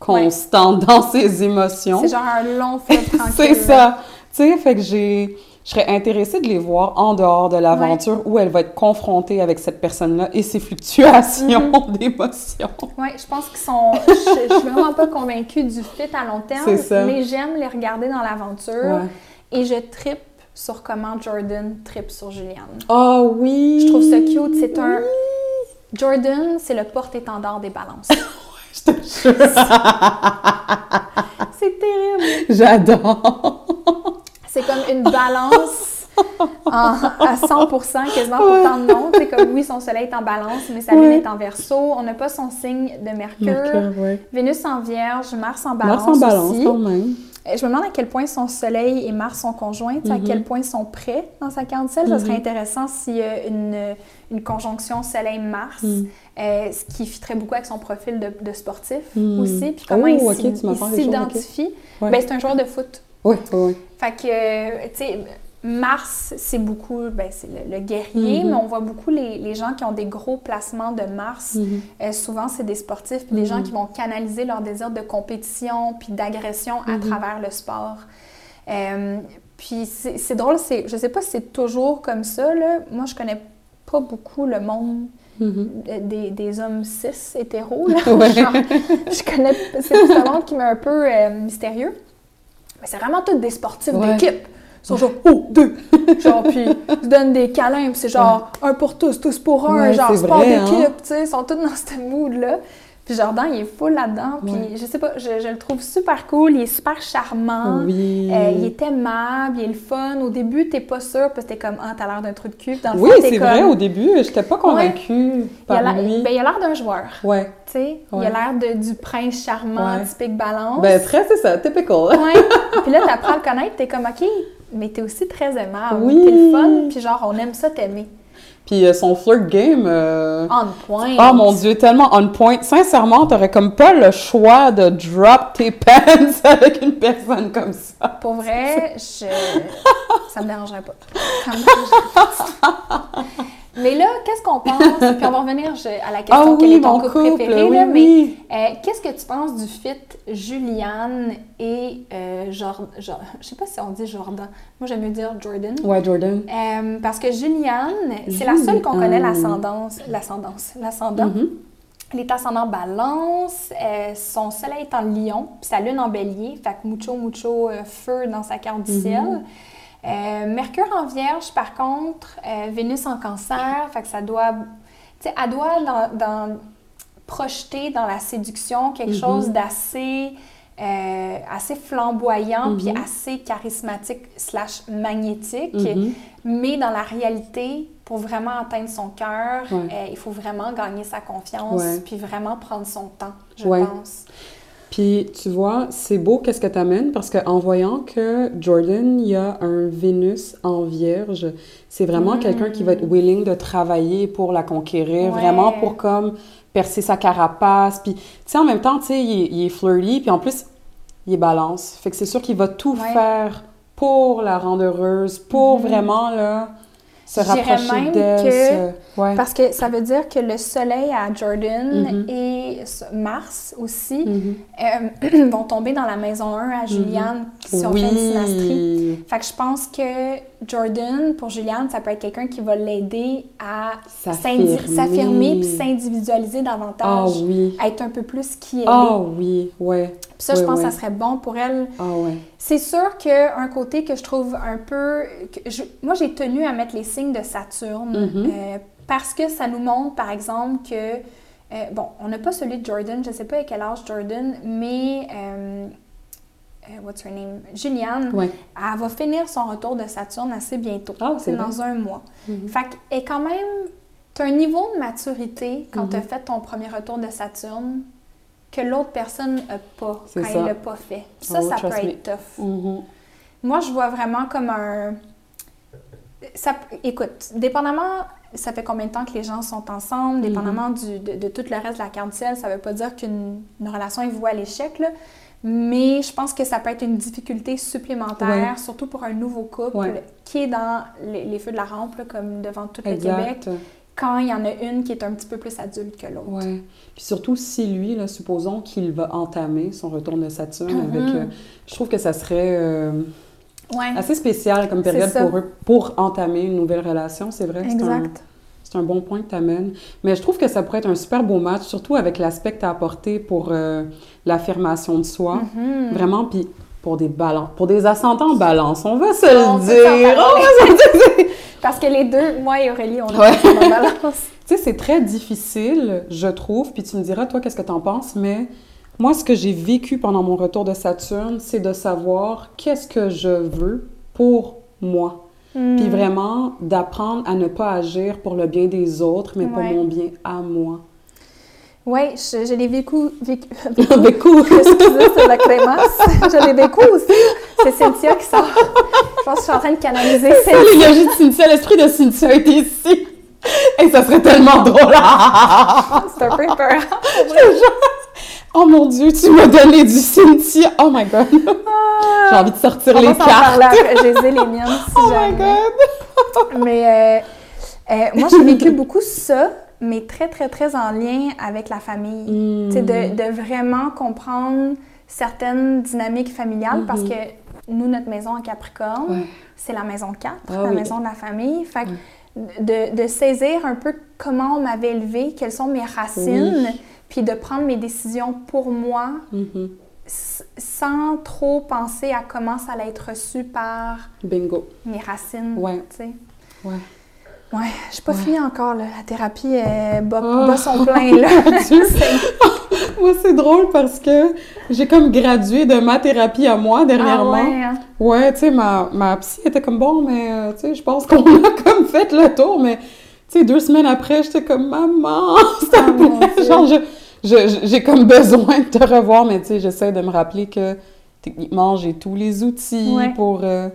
constante dans ses émotions. C'est genre un long fleuve tranquille. C'est ça. Tu sais, fait que j'ai. Je serais intéressée de les voir en dehors de l'aventure où elle va être confrontée avec cette personne-là et ses fluctuations Mhm. d'émotions. Oui, je pense qu'ils sont. Je, je suis vraiment pas convaincue du fit à long terme, C'est ça. mais j'aime les regarder dans l'aventure Ouais. et je trippe sur comment Jordan trippe sur Julianne. Oh oui! Je trouve ça cute. C'est un. Oui. Jordan, c'est le porte-étendard des balances. Je te jure. c'est terrible. J'adore. C'est comme une balance en- à 100% quasiment pourtant non. C'est comme oui, son soleil est en balance, mais sa lune est en verso. On n'a pas son signe de Mercure. Mercure, ouais. Vénus en vierge, Mars en balance. Mars en balance aussi. quand même. Euh, Je me demande à quel point son soleil et Mars sont conjoints, à Mhm. quel point ils sont prêts dans sa carte ciel. Ça serait Mhm. intéressant s'il y a une, une conjonction soleil-Mars, Mhm. euh, ce qui fitterait beaucoup avec son profil de, de sportif aussi. Puis comment Oh, il s'identifie. Ouais. Ben, c'est un joueur de foot. Oui. Fait que, euh, tu sais, Mars, c'est beaucoup, ben, c'est le, le guerrier, Mhm. mais on voit beaucoup les, les gens qui ont des gros placements de Mars. Mhm. Euh, souvent, c'est des sportifs, puis des gens qui vont canaliser leur désir de compétition puis d'agression à travers le sport. Euh, puis c'est c'est drôle, c'est, je sais pas si c'est toujours comme ça, là. Moi, je connais pas beaucoup le monde des, des hommes cis hétéros, là. Ouais. Genre, je connais, c'est c'est un monde qui m'est un peu euh, mystérieux. Mais c'est vraiment tous des sportifs Ouais. d'équipe. Ils sont genre, oh, deux! genre, puis ils donnent des câlins, c'est genre, un pour tous, tous pour un, Ouais, genre, sport vrai, hein. d'équipe, tu sais, ils sont tous dans ce mood-là. Puis Jordan, il est full là-dedans, puis Ouais. je sais pas, je, je le trouve super cool, il est super charmant. Oui. Euh, il est aimable, il est le fun. Au début, t'es pas sûr parce que t'es comme, ah, t'as l'air d'un trou de cul. Puis Dans le Oui, c'est comme- vrai, au début, j'étais pas convaincue Il a par l'air lui. ben, il a l'air d'un joueur, Ouais. tu sais. Il Ouais. a l'air du prince charmant, Ouais. typique balance. Ben, très, c'est ça, typical. Ouais. Puis là, t'apprends à le connaître, t'es comme, OK, mais t'es aussi très aimable. Oui. T'es le fun, puis genre, on aime ça t'aimer. Puis euh, son flirt game. euh, On point. Oh mon dieu, tellement on point. Sincèrement, t'aurais comme pas le choix de drop tes pants avec une personne comme ça. Pour vrai, je... ça me dérangerait pas. Ça me dérangerait pas. Mais là, qu'est-ce qu'on pense? Puis on va revenir je- à la question Ah quel oui, est ton couple, couple, préféré. oui, là, mais euh, qu'est-ce que tu penses du fit Juliane et euh, Jordan? je sais pas si on dit Jordan. Moi, j'aime mieux dire Jordan. Ouais, Jordan. Euh, parce que Juliane, c'est la seule qu'on connaît l'ascendance. L'ascendance. L'ascendant. Mhm. Elle est ascendant balance, euh, son soleil est en lion, puis sa lune en bélier, fait que mucho, mucho euh, feu dans sa carte du Mhm. ciel. Euh, Mercure en vierge, par contre, euh, Vénus en cancer, fait que ça doit, tu sais, elle doit dans, dans- projeter dans la séduction quelque Mhm. chose d'assez euh, assez flamboyant, puis Mhm. assez charismatique slash magnétique. Mhm. Mais dans la réalité, pour vraiment atteindre son cœur, Ouais. il faut vraiment gagner sa confiance, Ouais. puis vraiment prendre son temps, je Ouais. pense. Puis, tu vois, c'est beau qu'est-ce que t'amènes? Parce qu'en voyant que Jordan, il y a un Vénus en vierge, c'est vraiment Mm. quelqu'un qui va être willing de travailler pour la conquérir, Ouais. vraiment pour comme percer sa carapace. Puis, tu sais, en même temps, tu sais, il, est- il est flirty, puis en plus, il est balance. Fait que c'est sûr qu'il va tout Ouais. faire pour la rendre heureuse, pour Mhm. vraiment, là, se Je dirais rapprocher même d'elle. que- se- Ouais. Parce que ça veut dire que le soleil à Jordan Mhm. et Mars aussi Mhm. euh, vont tomber dans la maison 1 à Juliane si on fait une synastrie. Oui, Fait que je pense que Jordan, pour Juliane, ça peut être quelqu'un qui va l'aider à S'affirmer. puis s'individualiser ah davantage, oui. à être un peu plus qui elle Ah est. oui, ouais. Puis ça, je oui, pense que oui. ça serait bon pour elle. Ah ouais. C'est sûr qu'un côté que je trouve un peu... je- moi, j'ai tenu à mettre les signes de Saturne Mhm. euh, parce que ça nous montre, par exemple, que... euh, bon, on n'a pas celui de Jordan, je ne sais pas à quel âge Jordan, mais... euh, what's her name? Juliane, elle va finir son retour de Saturne assez bientôt. Ah, c'est dans un mois. Mhm. Fait qu'elle est quand même... Tu as un niveau de maturité quand Mhm. tu as fait ton premier retour de Saturne que l'autre personne n'a pas quand ça. elle l'a pas fait. Ça, Oh, ça peut me. être tough. Mhm. Moi, je vois vraiment comme un. Ça, écoute, dépendamment, ça fait combien de temps que les gens sont ensemble, dépendamment du, de, de tout le reste de la carte ciel, ça veut pas dire qu'une une relation est vouée à l'échec. Mais je pense que ça peut être une difficulté supplémentaire, Ouais. surtout pour un nouveau couple Ouais. qui est dans les, les feux de la rampe, là, comme devant tout le Québec. Quand il y en a une qui est un petit peu plus adulte que l'autre. Ouais. Puis surtout si lui, là, supposons qu'il va entamer son retour de Saturne Mhm. avec. euh, je trouve que ça serait euh, Ouais, assez spécial comme période pour eux pour entamer une nouvelle relation. C'est vrai. que c'est un- exact. C'est un bon point que tu amènes. Mais je trouve que ça pourrait être un super beau match, surtout avec l'aspect que tu as apporté pour euh, l'affirmation de soi. Mhm. Vraiment, puis pour des balances, pour des ascendants en balance, on va se On le dire. On va se le dire. Parce que les deux, moi et Aurélie, on Ouais. est balance. Tu sais, c'est très difficile, je trouve, puis tu me diras, toi, qu'est-ce que tu en penses, mais moi, ce que j'ai vécu pendant mon retour de Saturne, c'est de savoir qu'est-ce que je veux pour moi. Hmm. Puis vraiment, d'apprendre à ne pas agir pour le bien des autres, mais pour mon bien à moi. Oui, je, je l'ai vécu. vécu coup. Excusez, c'est la crémasse. Je l'ai vécu aussi. C'est Cynthia qui sort. Je pense que je suis en train de canaliser Cynthia. L'énergie de Cynthia, l'esprit de Cynthia est ici. Et ça serait tellement drôle. C'est un peu peur. oh mon Dieu, tu m'as donné du Cynthia. Oh my God. J'ai envie de sortir On les cartes. J'ai les miennes si Oh my. God. Mais euh, euh, moi, j'ai vécu beaucoup ça, mais très, très, très en lien avec la famille. Mm. Sais, de, de vraiment comprendre certaines dynamiques familiales parce Mhm. que nous, notre maison en Capricorne, Ouais. c'est la maison 4, Ah la oui. maison de la famille. Fait que de, de saisir un peu comment on m'avait élevé, quelles sont mes racines, puis de prendre mes décisions pour moi, Mhm. sans trop penser à comment ça allait être reçu par Bingo. mes racines. Ouais. tu sais. Ouais. Ouais, j'ai pas Ouais. fini encore, là. La thérapie euh, bat, Oh. son plein, là. Moi, c'est drôle parce que j'ai comme gradué de ma thérapie à moi ah dernièrement. ouais, hein? Ouais, tu sais, ma, ma psy était comme bon, mais euh, tu sais, je pense qu'on a comme fait le tour, mais tu sais, deux semaines après, j'étais comme maman, s'il Ah, plaît. Genre, je- je- je- j'ai comme besoin de te revoir, mais tu sais, j'essaie de me rappeler que techniquement, j'ai tous les outils Ouais. pour euh,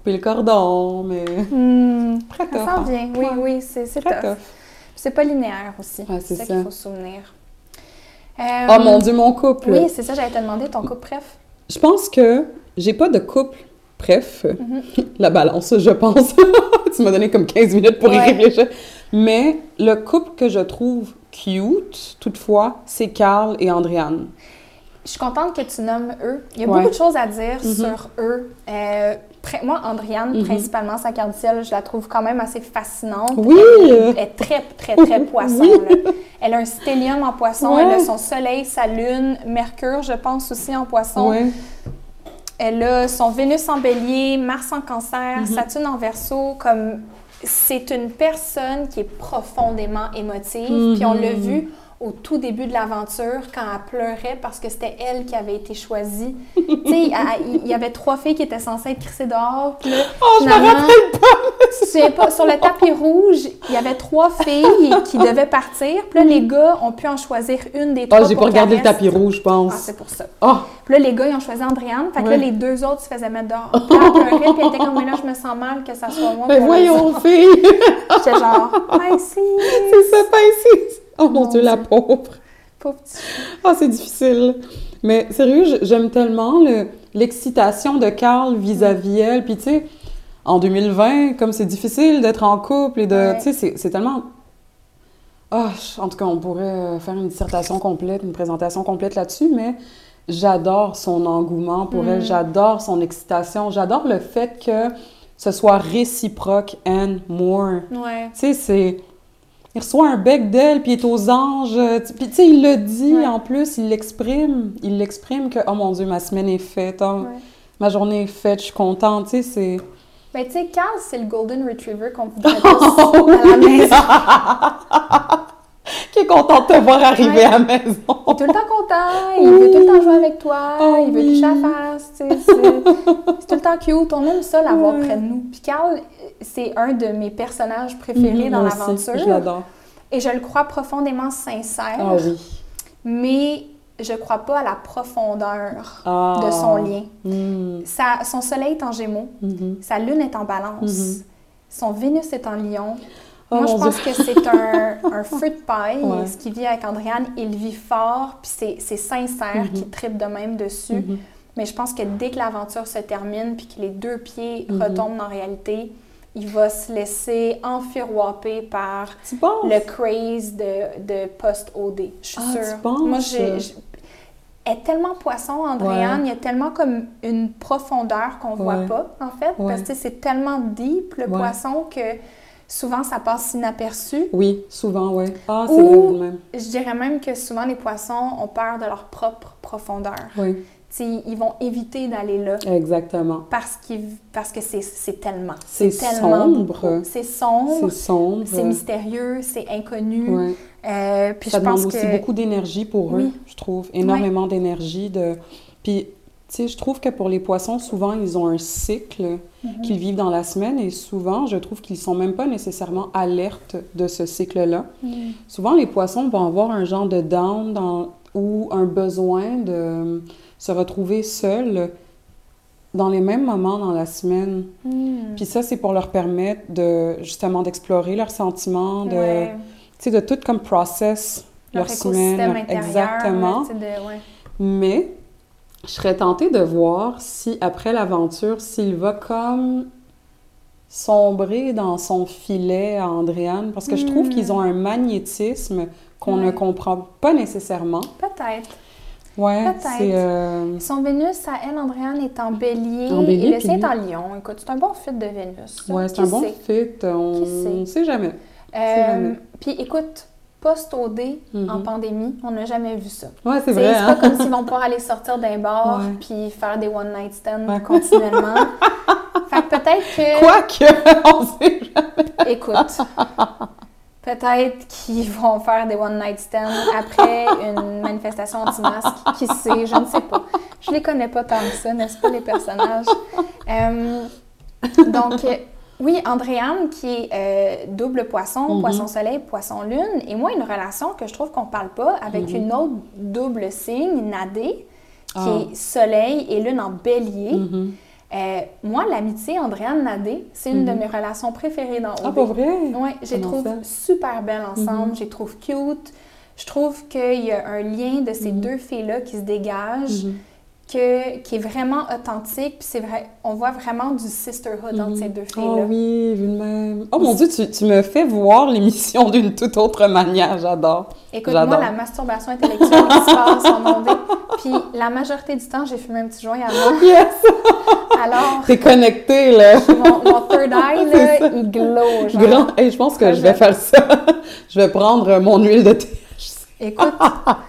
couper le cordon, mais Hmm, très ça tough, s'en hein. vient. Oui, Ouais. oui, c'est tough. tough. C'est pas linéaire aussi. Ouais, c'est ça ça. qu'il faut se souvenir. Oh Euh, mon Dieu, mon couple! Oui, c'est ça, j'allais te demander ton couple bref. Je pense que j'ai pas de couple. Bref, Mhm. la balance, je pense. tu m'as donné comme 15 minutes pour y Ouais. réfléchir. Mais le couple que je trouve cute, toutefois, c'est Carl et Andréane. Je suis contente que tu nommes eux. Il y a Ouais. beaucoup de choses à dire Mhm. sur eux. Euh, moi, Andriane, Mhm. principalement, sa carte ciel, je la trouve quand même assez fascinante. Oui! Elle est très, très, très poisson. Oui. là. Elle a un stellium en poisson. Ouais. Elle a son soleil, sa lune, Mercure, je pense aussi en poisson. Ouais. Elle a son Vénus en bélier, Mars en cancer, Mhm. Saturne en verso. Comme c'est une personne qui est profondément émotive. Mhm. Puis on l'a vu au tout début de l'aventure quand elle pleurait parce que c'était elle qui avait été choisie. tu sais, il y avait trois filles qui étaient censées être crissées dehors. Puis là, Oh, je me rappelle pas! sur le tapis rouge, il y avait trois filles qui devaient partir. Puis là, les gars ont pu en choisir une des trois. Oh, j'ai pas regardé le tapis rouge, je Ah, pense. c'est pour ça. Oh! Puis là, les gars, ils ont choisi Andréane. Fait que là, les deux autres se faisaient mettre dehors. Puis elle pleurait, puis elle était comme, mais là, je me sens mal que ça soit moi. Mais voyons, fille! J'étais genre, Pisces. c'est ça, pas ici! Oh mon Dieu, la pauvre! Pauvre petit. Ah, c'est difficile. Mais sérieux, j'aime tellement le- l'excitation de Carl vis-à-vis elle. Puis tu sais, en 2020, comme c'est difficile d'être en couple et de... Ouais. Tu sais, c'est- tellement... Je- en tout cas, on pourrait euh, faire une dissertation complète, une présentation complète là-dessus, mais j'adore son engouement pour elle, Mm. j'adore son excitation, j'adore le fait que ce soit réciproque and more. Ouais. Tu sais, c'est... Il reçoit un bec d'elle, puis il est aux anges. euh, Puis, tu sais, il le dit Ouais. en plus, il l'exprime. Il l'exprime que, oh mon Dieu, ma semaine est faite, oh, Ouais. ma journée est faite, je suis contente. Tu sais, c'est. Ben, tu sais, Carl, c'est le Golden Retriever qu'on voudrait tous à la maison. Qui est content de te voir arriver Ouais. à la maison. Il est tout le temps content, il veut tout le temps jouer avec toi, Oh il veut oui. toucher à la face, tu sais, c'est tout le temps cute, on aime ça l'avoir près de nous. Puis Carl, c'est un de mes personnages préférés Mhm, dans l'aventure, Je l'adore. et je le crois profondément sincère, Ah oui. mais je crois pas à la profondeur Ah. de son lien. Mm, Sa- son soleil est en gémeaux, mhm. sa lune est en balance, Mhm. son Vénus est en lion. Oh Moi, je pense Dieu. que c'est un, un feu de paille, Ouais. ce qui vit avec Andréane. Il vit fort, puis c'est- c'est sincère, Mhm. qui tripe de même dessus. Mhm. Mais je pense que dès que l'aventure se termine, puis que les deux pieds Mhm. retombent la réalité, il va se laisser enfiroiper par le craze de, de post-OD. Je suis Ah, sûre. Moi, j'ai... Elle est tellement poisson, Andréane. Il y a tellement comme une profondeur qu'on voit Ouais. pas, en fait. Parce que c'est tellement deep, le poisson, que souvent, ça passe inaperçu. Oui, souvent, oui. Ah, c'est même. Je dirais même que souvent, les poissons ont peur de leur propre profondeur. Oui, Tu sais, ils vont éviter d'aller là exactement. parce, qu'ils, parce que c'est, c'est tellement. C'est sombre. C'est sombre, C'est sombre. c'est mystérieux, c'est inconnu. Ouais. Euh, puis ça je demande pense aussi que... beaucoup d'énergie pour Oui. eux, je trouve. Énormément d'énergie. De... Puis, je trouve que pour les poissons, souvent, ils ont un cycle Mhm. qu'ils vivent dans la semaine et souvent, je trouve qu'ils sont même pas nécessairement alertes de ce cycle-là. Mm. Souvent, les poissons vont avoir un genre de down dans- ou un besoin de se retrouver seuls dans les mêmes moments dans la semaine. Mm. Puis ça, c'est pour leur permettre de justement d'explorer leurs sentiments, de, Ouais. de tout comme process Leur leur semaine. intérieur. Exactement. de- ouais. Mais je serais tentée de voir si, après l'aventure, s'il va comme sombrer dans son filet à Andréane, parce que je trouve Hmm. qu'ils ont un magnétisme qu'on ne comprend pas nécessairement. Peut-être. Ouais, Peut-être. euh, Son Vénus, à elle, Andréane, est en bélier. En bélier, et le lui- en lion. Écoute, c'est un bon fit de Vénus. Ouais, c'est un bon fit. On ne sait? jamais. Euh, jamais. Puis écoute, post-OD en Mhm. pandémie, on n'a jamais vu ça. Ouais, c'est vrai, C'est hein? pas comme s'ils vont pouvoir aller sortir d'un bar puis faire des one-night stands Ouais. continuellement. fait que peut-être que... Quoique, on sait jamais. Écoute, peut-être qu'ils vont faire des one-night stands après une manifestation anti-masque. Qui sait, je ne sais pas. Je les connais pas tant que ça, n'est-ce pas, les personnages? Euh, donc, oui, Andréane, qui est euh, double poisson, Mhm. poisson-soleil, poisson-lune, et moi, une relation que je trouve qu'on parle pas avec Mhm. une autre double signe, Nadé, qui Ah. est soleil et lune en bélier. Mhm. Euh, moi, l'amitié Andréane-Nadé, c'est une de mes relations préférées dans Ah, OD. pas vrai? Oui, je les Comment trouve super belles ensemble, Mhm. je les trouve cute. Je trouve qu'il y a un lien de ces deux filles-là qui se dégage. Que, qui est vraiment authentique. Puis c'est vrai, on voit vraiment du sisterhood entre Mhm. ces deux Oh filles-là. oui, vu de même. Oh mon Dieu, tu, tu me fais voir l'émission d'une toute autre manière, j'adore. Écoute, moi, J'adore. la masturbation intellectuelle qui se passe en ondée. Puis la majorité du temps, j'ai fumé un petit joint avant. Yes! Alors, T'es connecté, là. mon, mon third eye, là, il glow. genre. Grand. Hey, je pense que Très je vais faire ça. je vais prendre mon huile de THC. Écoute,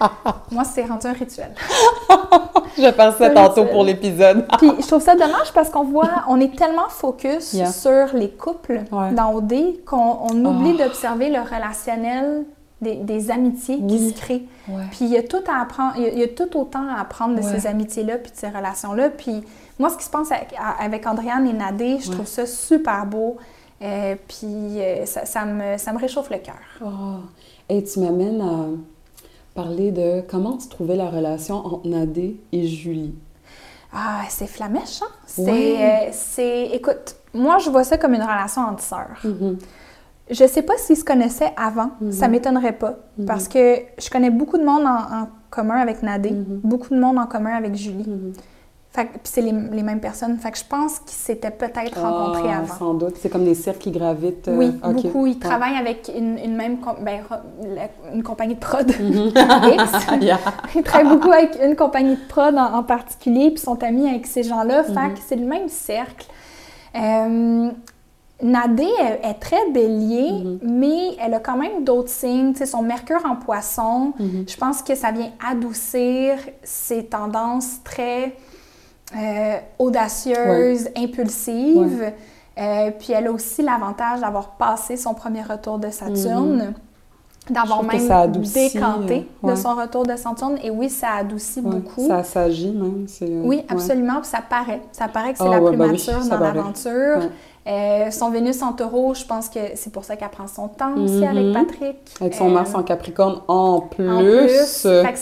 moi, c'est rendu un rituel. Je C'est tantôt pour l'épisode. Puis je trouve ça dommage parce qu'on voit, on est tellement focus Yeah. sur les couples Ouais. dans OD qu'on on oublie Ah. d'observer le relationnel des, des amitiés qui se créent. Ouais. Puis il y a tout à apprendre, il y a, il y a tout autant à apprendre de Ouais. ces amitiés-là puis de ces relations-là. Puis moi, ce qui se passe avec, avec Andréane et Nadé, je Ouais. trouve ça super beau. Euh, puis euh, ça, ça me, ça me réchauffe le cœur. Oh. Et tu m'amènes à parler de comment tu trouvais la relation entre Nadé et Julie. Ah, c'est flamèche, hein? C'est, Ouais. euh, écoute, moi, je vois ça comme une relation entre sœurs. Mhm. Je sais pas s'ils se connaissaient avant, Mhm. ça m'étonnerait pas, Mhm. parce que je connais beaucoup de monde en, en commun avec Nadé, Mhm. beaucoup de monde en commun avec Julie. Fait puis c'est les, les mêmes personnes. Fait que je pense qu'ils s'étaient peut-être rencontrés Ah, avant. Sans doute. C'est comme des cercles qui gravitent. euh, Oui, beaucoup. Ils travaillent avec une, une même com- ben, une compagnie de prod. X. Yeah. Ils travaillent beaucoup avec une compagnie de prod en, en particulier, puis sont amis avec ces gens-là. Fait Mhm. que c'est le même cercle. Euh, Nadé est, est très bélier, Mhm. mais elle a quand même d'autres signes. Tu sais, son mercure en poisson, Mhm. je pense que ça vient adoucir ses tendances très euh, audacieuses, impulsives. Euh, puis elle a aussi l'avantage d'avoir passé son premier retour de Saturne, Mhm. Que même ça adoucit, décanté de son retour de Saturne. Et oui, ça adoucit Ouais, beaucoup. Ça s'agit même. euh, Oui, absolument. Puis ça paraît. Ça paraît que c'est Ah la ouais, plus bah mature dans l'aventure. Euh, son Vénus en taureau, je pense que c'est pour ça qu'elle prend son temps aussi avec Mhm. Patrick. Avec son Euh, Mars en Capricorne en plus. En plus, fait que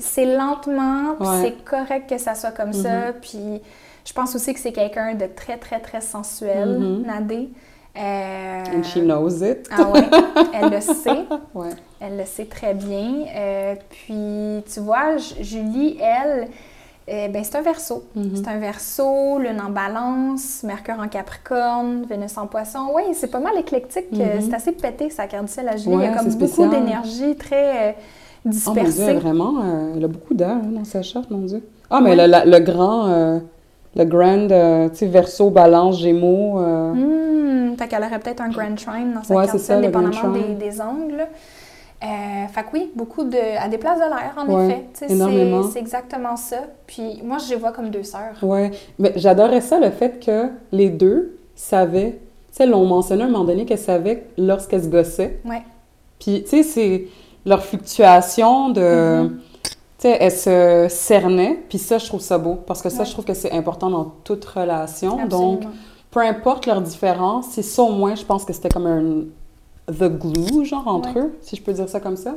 c'est, lentement, puis c'est correct que ça soit comme ça. Puis je pense aussi que c'est quelqu'un de très, très, très sensuel, Mhm. Nadé. Euh, And she knows it. Ah ouais, elle le sait. Ouais. Elle le sait très bien. Euh, puis, tu vois, Julie, elle, euh, ben, c'est un verso. Mhm. C'est un verso, lune en balance, Mercure en capricorne, Vénus en poisson. Oui, c'est pas mal éclectique. euh, Mhm. C'est assez pété, sa carte du ciel à Julie. Ouais, Il y a comme beaucoup d'énergie très euh, Oh mon Dieu, dispersée. vraiment, elle a beaucoup d'air hein, dans sa charte, mon Dieu. Ah, mais Ouais. le, la- le grand, le grand, tu sais, verso, balance, gémeaux. Hmm, fait qu'elle aurait peut-être un Grand Trine dans sa Ouais, c'est ça, dépendamment des, des angles. Euh, fait que oui, beaucoup de... à des places de l'air, en Ouais, effet. C'est- exactement ça. Puis moi, je les vois comme deux sœurs. Ouais, mais j'adorais ça, le fait que les deux savaient, tu sais, l'ont mentionné à un moment donné qu'elles savaient lorsqu'elles se gossaient. Ouais. Puis, tu sais, c'est leur fluctuation de... Mm-hmm. Tu sais, elles se cernaient, puis ça, je trouve ça beau, parce que ça, Ouais. je trouve que c'est important dans toute relation. Donc, Absolument. Peu importe leur différence, c'est ça au moins, je pense que c'était comme un the glue, genre, entre Ouais. eux, si je peux dire ça comme ça.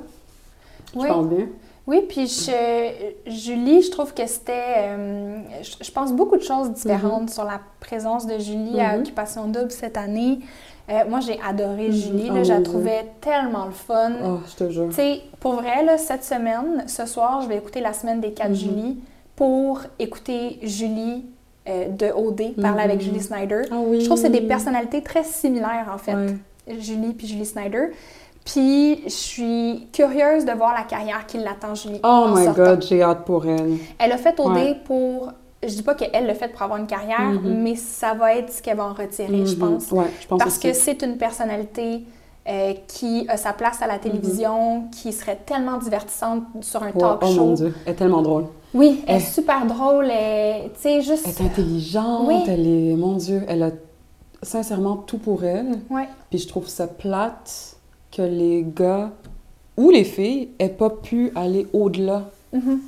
Oui. Je pense bien. Oui, puis je- Julie, je trouve que c'était. euh, je, je pense beaucoup de choses différentes sur la présence de Julie à Mhm. Occupation Double cette année. Euh, moi, j'ai adoré Mhm. Julie. Oh là, je la trouvais tellement le fun. Oh, je te jure. Tu sais, pour vrai, là, cette semaine, ce soir, je vais écouter la semaine des quatre Mhm. Julie pour écouter Julie euh, de OD parler avec Julie Snyder. Ah oui. Je trouve que c'est des personnalités très similaires, en fait. Julie puis Julie Snyder. Puis je suis curieuse de voir la carrière qui l'attend, Julie. Oh my sortant. God, j'ai hâte pour elle. Elle a fait OD Ouais. pour. Je dis pas qu'elle l'a fait pour avoir une carrière, Mhm. mais ça va être ce qu'elle va en retirer, je Mhm. pense. Ouais, je pense Parce aussi. que c'est une personnalité euh, qui a sa place à la télévision, qui serait tellement divertissante sur un Ouais, talk oh show. mon Dieu, elle est tellement drôle. Oui, elle est super drôle, elle- tu sais, juste... Elle est intelligente, Oui. elle est, mon Dieu, elle a sincèrement tout pour elle. Ouais. Puis je trouve ça plate que les gars ou les filles aient pas pu aller au-delà Mhm.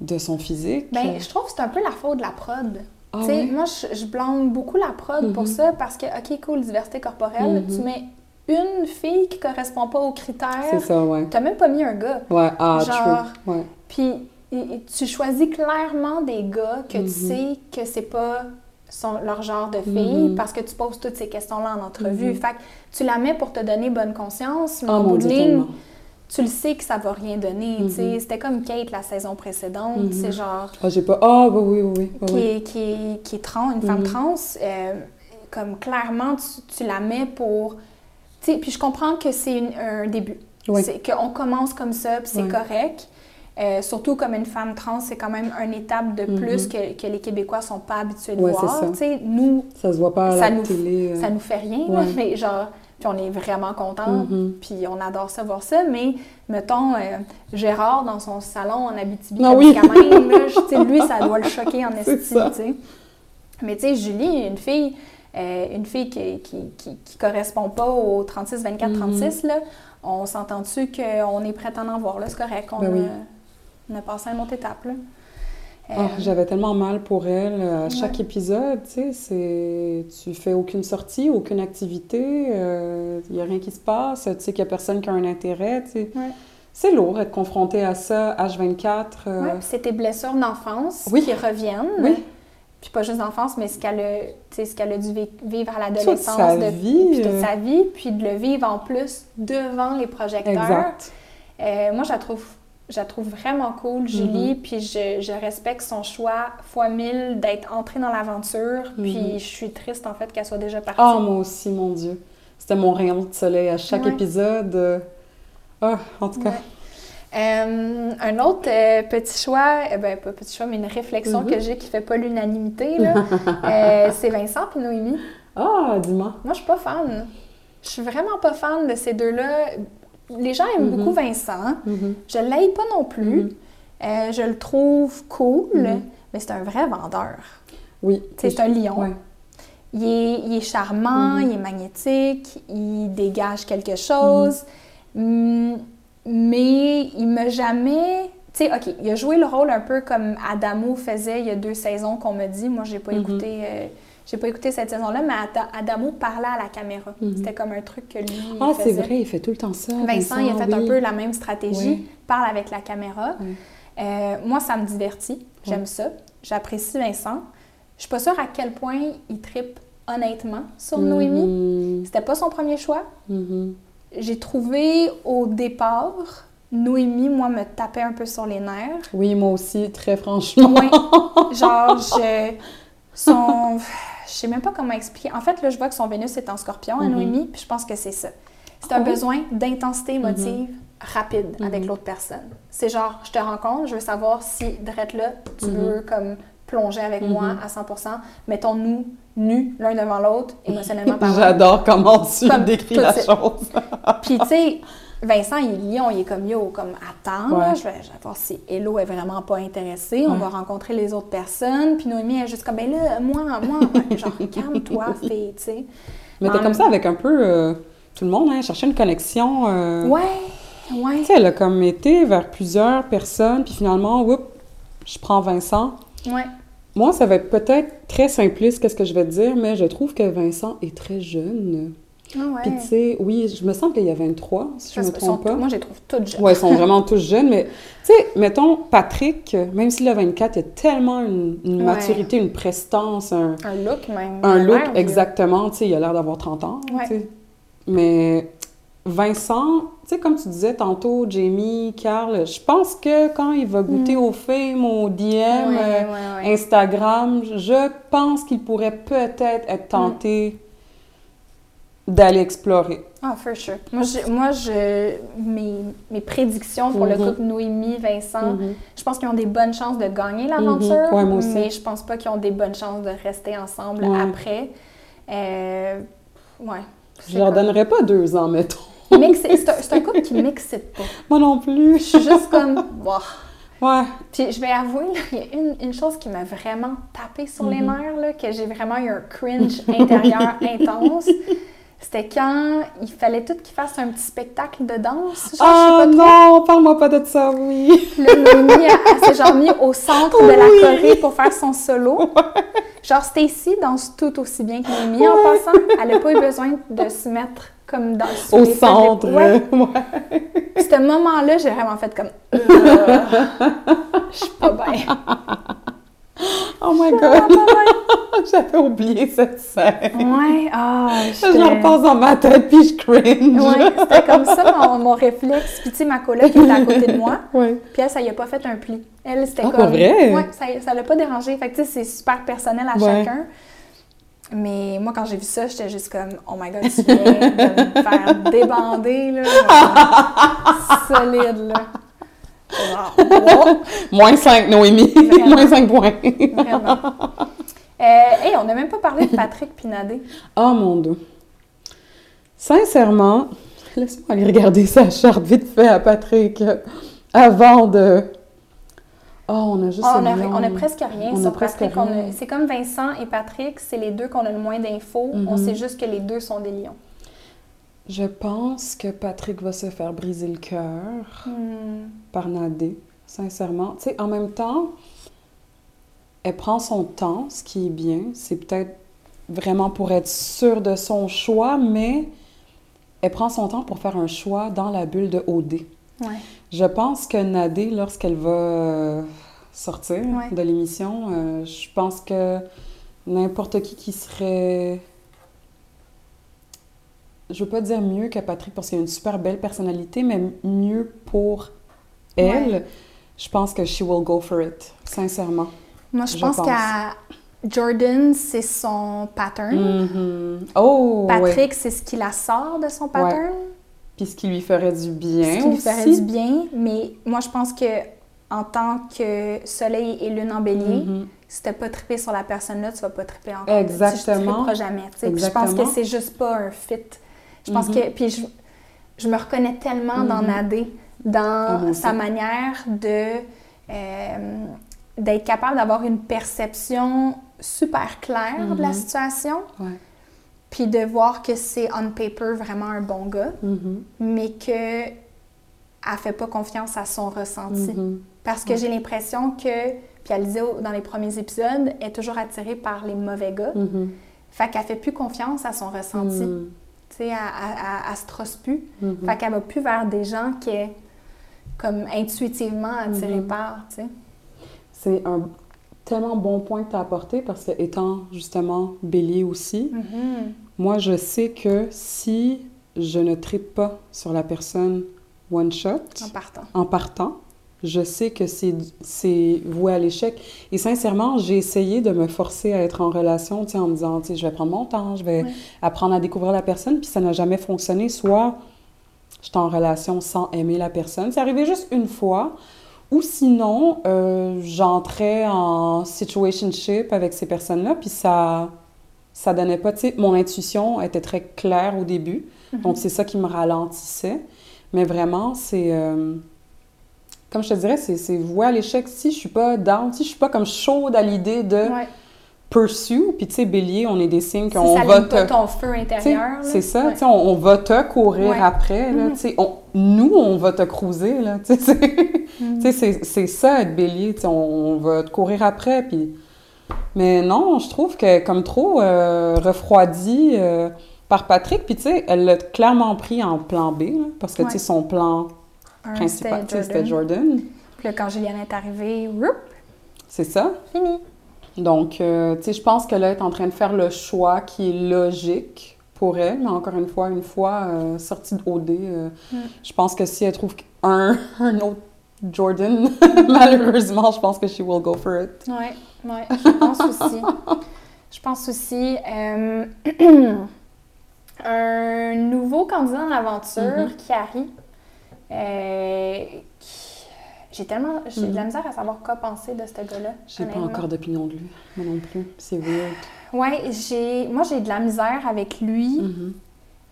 de son physique. Ben, je trouve que c'est un peu la faute de la prod. Ah Tu sais, oui? moi, je, je blâme beaucoup la prod pour Mhm. ça parce que, OK, cool, diversité corporelle, Mhm. tu mets une fille qui correspond pas aux critères, C'est ça, ouais. t'as même pas mis un gars. Ouais, ah, Genre- true. Ouais. Puis tu choisis clairement des gars que Mhm. tu sais que c'est pas son, leur genre de fille Mhm. parce que tu poses toutes ces questions-là en entrevue. Mhm. Fait que tu la mets pour te donner bonne conscience, mais en mon bout de ligne, tu le sais que ça va rien donner. Mhm. C'était comme Kate la saison précédente, Mhm. c'est genre Ah, j'ai pas. Ah, bah oui, oui, oui. qui, est, qui, est, qui est trans, une femme Mhm. trans, euh, comme clairement, tu, tu la mets pour... Puis je comprends que c'est un début. Oui. C'est qu'on commence comme ça, puis c'est Oui. correct. Euh, surtout comme une femme trans, c'est quand même une étape de Mhm. plus que, que les Québécois sont pas habitués de Ouais, voir. ça. Nous, Ça se voit pas à ça la nous- télé. euh. ça nous fait rien, là, mais genre, puis on est vraiment contents, Mhm. puis on adore ça voir ça, mais mettons, euh, Gérard dans son salon en Abitibi, Ah oui. Là, tu sais, lui, ça doit le choquer en estime. Mais tu sais, Julie, une fille, une fille qui, qui, qui, qui correspond pas au 36, 24, Mhm. 36, là, on s'entend-tu qu'on est prêt à en voir, là, c'est correct, on, Ben oui. On a passé à une autre étape, là. Euh, Ah, J'avais tellement mal pour elle. À chaque épisode, tu sais. Tu fais aucune sortie, aucune activité, il n'y a rien qui se passe, tu sais qu'il n'y a personne qui a un intérêt, tu sais. Ouais. C'est lourd être confronté à ça, H24. euh, puis c'est tes blessures d'enfance Oui. qui reviennent. Oui. Puis pas juste d'enfance, mais ce qu'elle a, ce qu'elle a dû vi- vivre à Toute l'adolescence. sa de- vie. Puis toute euh, sa vie, puis de le vivre en plus devant les projecteurs. Exact. Euh, moi, je la trouve, je la trouve vraiment cool, Julie, Mm-hmm. puis je, je respecte son choix fois mille d'être entrée dans l'aventure, puis Mhm. je suis triste, en fait, qu'elle soit déjà partie. Ah, moi aussi, mon Dieu. C'était mon rayon de soleil à chaque Ouais. épisode. Ah, en tout cas. Ouais. Euh, un autre euh, petit choix, euh, ben pas petit choix, mais une réflexion Mhm. que j'ai qui fait pas l'unanimité, là, euh, c'est Vincent puis Noémie. Ah, dis-moi. Moi, je suis pas fan. Je suis vraiment pas fan de ces deux-là. Les gens aiment Mhm. beaucoup Vincent. Mhm. Je l'aime pas non plus. Mhm. Euh, je le trouve cool, Mhm. mais c'est un vrai vendeur. Oui. C'est un lion. Ouais. Il, est, il est charmant, Mhm. il est magnétique, il dégage quelque chose. Mhm. Mm, mais il m'a jamais. Tu sais, OK, il a joué le rôle un peu comme Adamo faisait il y a deux saisons qu'on me dit. Moi, j'ai pas Mhm. écouté. euh, j'ai pas écouté cette saison-là, mais Ada- Adamo parlait à la caméra. Mhm. C'était comme un truc que lui Ah, c'est vrai, il fait tout le temps ça. Vincent, il a fait un oui. peu la même stratégie, parle avec la caméra. Euh, moi, ça me divertit, j'aime ça, j'apprécie Vincent. Je suis pas sûre à quel point il tripe honnêtement sur Noémie. Mhm. C'était pas son premier choix. Mhm. J'ai trouvé au départ, Noémie, moi, me tapait un peu sur les nerfs. Oui, moi aussi, très franchement. Ouais. Genre, je. Son. Je sais même pas comment expliquer. En fait, là, je vois que son Vénus est en scorpion à Mhm. Noémie, puis je pense que c'est ça. C'est un oui? besoin d'intensité émotive rapide avec Mhm. l'autre personne. C'est genre, je te rencontre, je veux savoir si, drette là, tu Mhm. veux comme plonger avec Mhm. moi à 100% Mettons-nous nus l'un devant l'autre, émotionnellement parlant. J'adore comment tu Comme décris la chose. Puis, tu sais, Vincent, il est lion, il est comme yo, comme attends, Ouais. je, vais, je vais voir si Hello est vraiment pas intéressée, on Ouais. va rencontrer les autres personnes. Puis Noémie elle est juste comme, ben là, moi, moi, genre, calme-toi, fille, tu sais. Mais t'es En comme ça avec un peu euh, tout le monde, hein, chercher une connexion. euh, Ouais, ouais, Tu sais, elle a comme été vers plusieurs personnes, puis finalement, whoop, je prends Vincent. ouais. Moi, ça va être peut-être très simpliste, qu'est-ce que je vais te dire, mais je trouve que Vincent est très jeune. Ah ouais. Puis tu sais, oui, je me semble qu'il y a 23, si je Parce me trompe pas. Moi, je les trouve toutes jeunes. Ouais, ils sont vraiment tous jeunes, mais tu sais, mettons, Patrick, même s'il a 24, il a tellement une, une Ouais. maturité, une prestance, un, Un look même. un look exactement, tu sais, il a l'air d'avoir 30 ans. Mais Vincent, tu sais, comme tu disais tantôt, Jamie, Carl, je pense que quand il va goûter Mm. au fame, au DM, euh. Instagram, je pense qu'il pourrait peut-être Mm. être tenté d'aller explorer. Ah, for sure. Moi, je, moi je, mes, mes prédictions pour le Mhm. couple Noémie, Vincent, Mhm. je pense qu'ils ont des bonnes chances de gagner l'aventure, Mhm. Ouais, moi aussi. mais je pense pas qu'ils ont des bonnes chances de rester ensemble Ouais. après. Euh, ouais. Je leur donnerais pas deux ans, mettons. C'est un, couple qui m'excite pas. Moi non plus. Je suis juste comme. Ouais. Puis je vais avouer, il y a une, une chose qui m'a vraiment tapé sur les Mhm. nerfs, là, que j'ai vraiment eu un cringe intérieur intense. C'était quand il fallait tout qu'ils fassent un petit spectacle de danse? Genre, je sais pas trop. non, parle-moi pas de ça, oui. Là, Noémie, elle, s'est genre mis au centre de la. Corée pour faire son solo. Genre, Stacy danse tout aussi bien que Noémie en Ouais. passant. Elle n'a pas eu besoin de se mettre comme dans Au centre. Ouais. euh, ouais. Ce moment-là, j'ai vraiment fait comme. Je suis pas bien. Oh my god, j'avais oublié cette scène. Ouais, ah, Je la repasse dans ma tête puis je cringe. Ouais, c'était comme ça mon, mon réflexe. Puis tu sais, ma coloc qui était à côté de moi, Ouais. puis elle, ça y a pas fait un pli. Elle, c'était Ah, comme... vrai? Ouais, ça, ça l'a pas dérangé. Fait que tu sais, c'est super personnel à Ouais. chacun. Mais moi, quand j'ai vu ça, j'étais juste comme, oh my god, tu viens de me faire débander, là. solide, là. Wow, Moins 5, Noémie. Moins 5 points. vraiment. Euh, hey, on n'a même pas parlé de Patrick Pinadé. Oh mon dieu. Sincèrement, laisse-moi aller regarder sa charte vite fait à Patrick euh, avant de. Oh, on a juste. Ah, on, a, nom. on a presque rien On a sur presque Patrick. C'est comme Vincent et Patrick, c'est les deux qu'on a le moins d'infos. On Mhm. sait juste que les deux sont des lions. Je pense que Patrick va se faire briser le cœur Hmm. par Nadé, sincèrement. Tu sais, en même temps, elle prend son temps, ce qui est bien. C'est peut-être vraiment pour être sûre de son choix, mais elle prend son temps pour faire un choix dans la bulle de OD. Ouais. Je pense que Nadé, lorsqu'elle va sortir Ouais. de l'émission, euh, je pense que n'importe qui qui serait... Je veux pas dire mieux que Patrick parce qu'il a une super belle personnalité, mais mieux pour elle, Ouais. je pense que she will go for it, sincèrement. Moi, je, Je pense, pense. qu'à Jordan, c'est son pattern. Mhm. Oh, ouais. Patrick, c'est ce qui la sort de son pattern. Puis ce qui lui ferait du bien ce qui lui aussi. ferait du bien. Mais moi, je pense que en tant que soleil et lune en bélier, Mhm. si t'as pas trippé sur la personne-là, tu vas pas tripper encore. Exactement. Tu tripperas jamais. Puis Je pense que Exactement. c'est juste pas un fit. Je pense Mhm. que. Puis je, je me reconnais tellement dans Mhm. Nadé, dans aussi. sa manière de. euh, d'être capable d'avoir une perception super claire de la Mhm. situation, Ouais. puis de voir que c'est on paper vraiment un bon gars, Mhm. mais que elle fait pas confiance à son ressenti. Mhm. Parce que j'ai l'impression que, puis elle le disait dans les premiers épisodes, elle est toujours attirée par les mauvais gars. Mhm. Fait qu'elle fait plus confiance à son ressenti. Mhm. Sais, elle, elle- elle se trosse plus. Mhm. Fait qu'elle va plus vers des gens qui est comme intuitivement attirée Mhm. par, tu sais. C'est un tellement bon point que tu as apporté parce que, étant justement bélier aussi, Mhm. moi, je sais que si je ne tripe pas sur la personne one shot En partant. en partant, je sais que c'est voué à l'échec. Et sincèrement, j'ai essayé de me forcer à être en relation, tu sais, en me disant, tu sais, je vais prendre mon temps, je vais Ouais. apprendre à découvrir la personne, puis ça n'a jamais fonctionné. Soit j'étais en relation sans aimer la personne, c'est arrivé juste une fois, ou sinon, euh, j'entrais en situationship avec ces personnes-là, puis ça ça donnait pas, tu sais, mon intuition était très claire au début, Mhm. donc c'est ça qui me ralentissait. Mais vraiment, c'est... euh, comme je te dirais, c'est voué à l'échec. Si je suis pas down, si je suis pas comme chaude à l'idée de Ouais. pursue, puis tu sais, bélier, on est des signes Si qu'on ça va te... ton feu intérieur. C'est ça, Ouais. tu sais, on, on va te courir Ouais. après, là, Mhm. tu sais, nous, on va te cruiser, là, tu sais, Mhm. sais, c'est- ça, être bélier, tu sais, on, on va te courir après, puis... Mais non, je trouve que comme trop euh, refroidi euh, par Patrick, puis tu sais, elle l'a clairement pris en plan B, là, parce que, tu sais, son plan principal, c'était Jordan. Puis là, quand Juliane est arrivée, c'est ça. fini. Donc, euh, tu sais, je pense qu'elle est en train de faire le choix qui est logique pour elle, mais encore une fois, une fois euh, sortie de OD, euh, Mm. je pense que si elle trouve un, un autre Jordan, malheureusement, je pense que she will go for it. Ouais, ouais, je pense aussi. Je pense aussi. un nouveau candidat en aventure, Mhm. Kiari. Euh, qui- J'ai tellement. J'ai de la Mhm. misère à savoir quoi penser de ce gars-là. J'ai pas encore d'opinion de lui, moi non plus. C'est weird. Ouais, j'ai. Moi, j'ai de la misère avec lui. Mhm.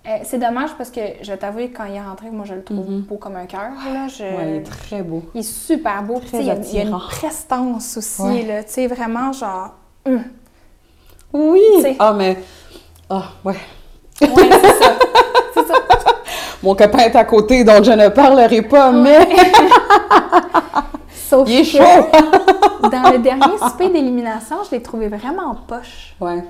Euh, c'est dommage parce que je vais t'avouer, quand il est rentré, moi je le trouve Mhm. beau comme un cœur. Je- Ouais, il est très beau. Il est super beau. Très il, y a, il y a une prestance aussi. Ouais. là. Tu sais, vraiment genre. hum. Oui! Ah, mais. Ah, ouais. Ouais. C'est ça. Mon copain est à côté, donc je ne parlerai pas, mais Sauf il est chaud! dans le dernier souper d'élimination, je l'ai trouvé vraiment poche. Ouais.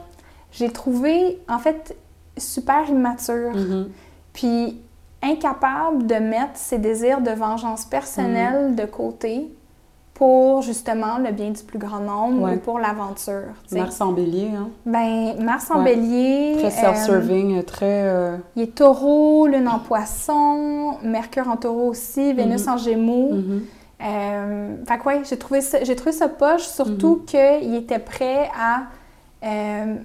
J'ai trouvé, en fait, super immature. Mhm. Puis incapable de mettre ses désirs de vengeance personnelle de côté pour justement le bien du plus grand nombre Ouais. ou pour l'aventure. Mars en bélier, hein? Ben, Mars en Ouais. bélier. Très euh, self-serving, très. euh, il est taureau, lune en poisson, Mercure en taureau aussi, Vénus Mhm. en gémeaux. mhm. Euh, fait que ouais, j'ai trouvé ça, j'ai trouvé ça poche, surtout Mhm. qu'il était prêt à euh,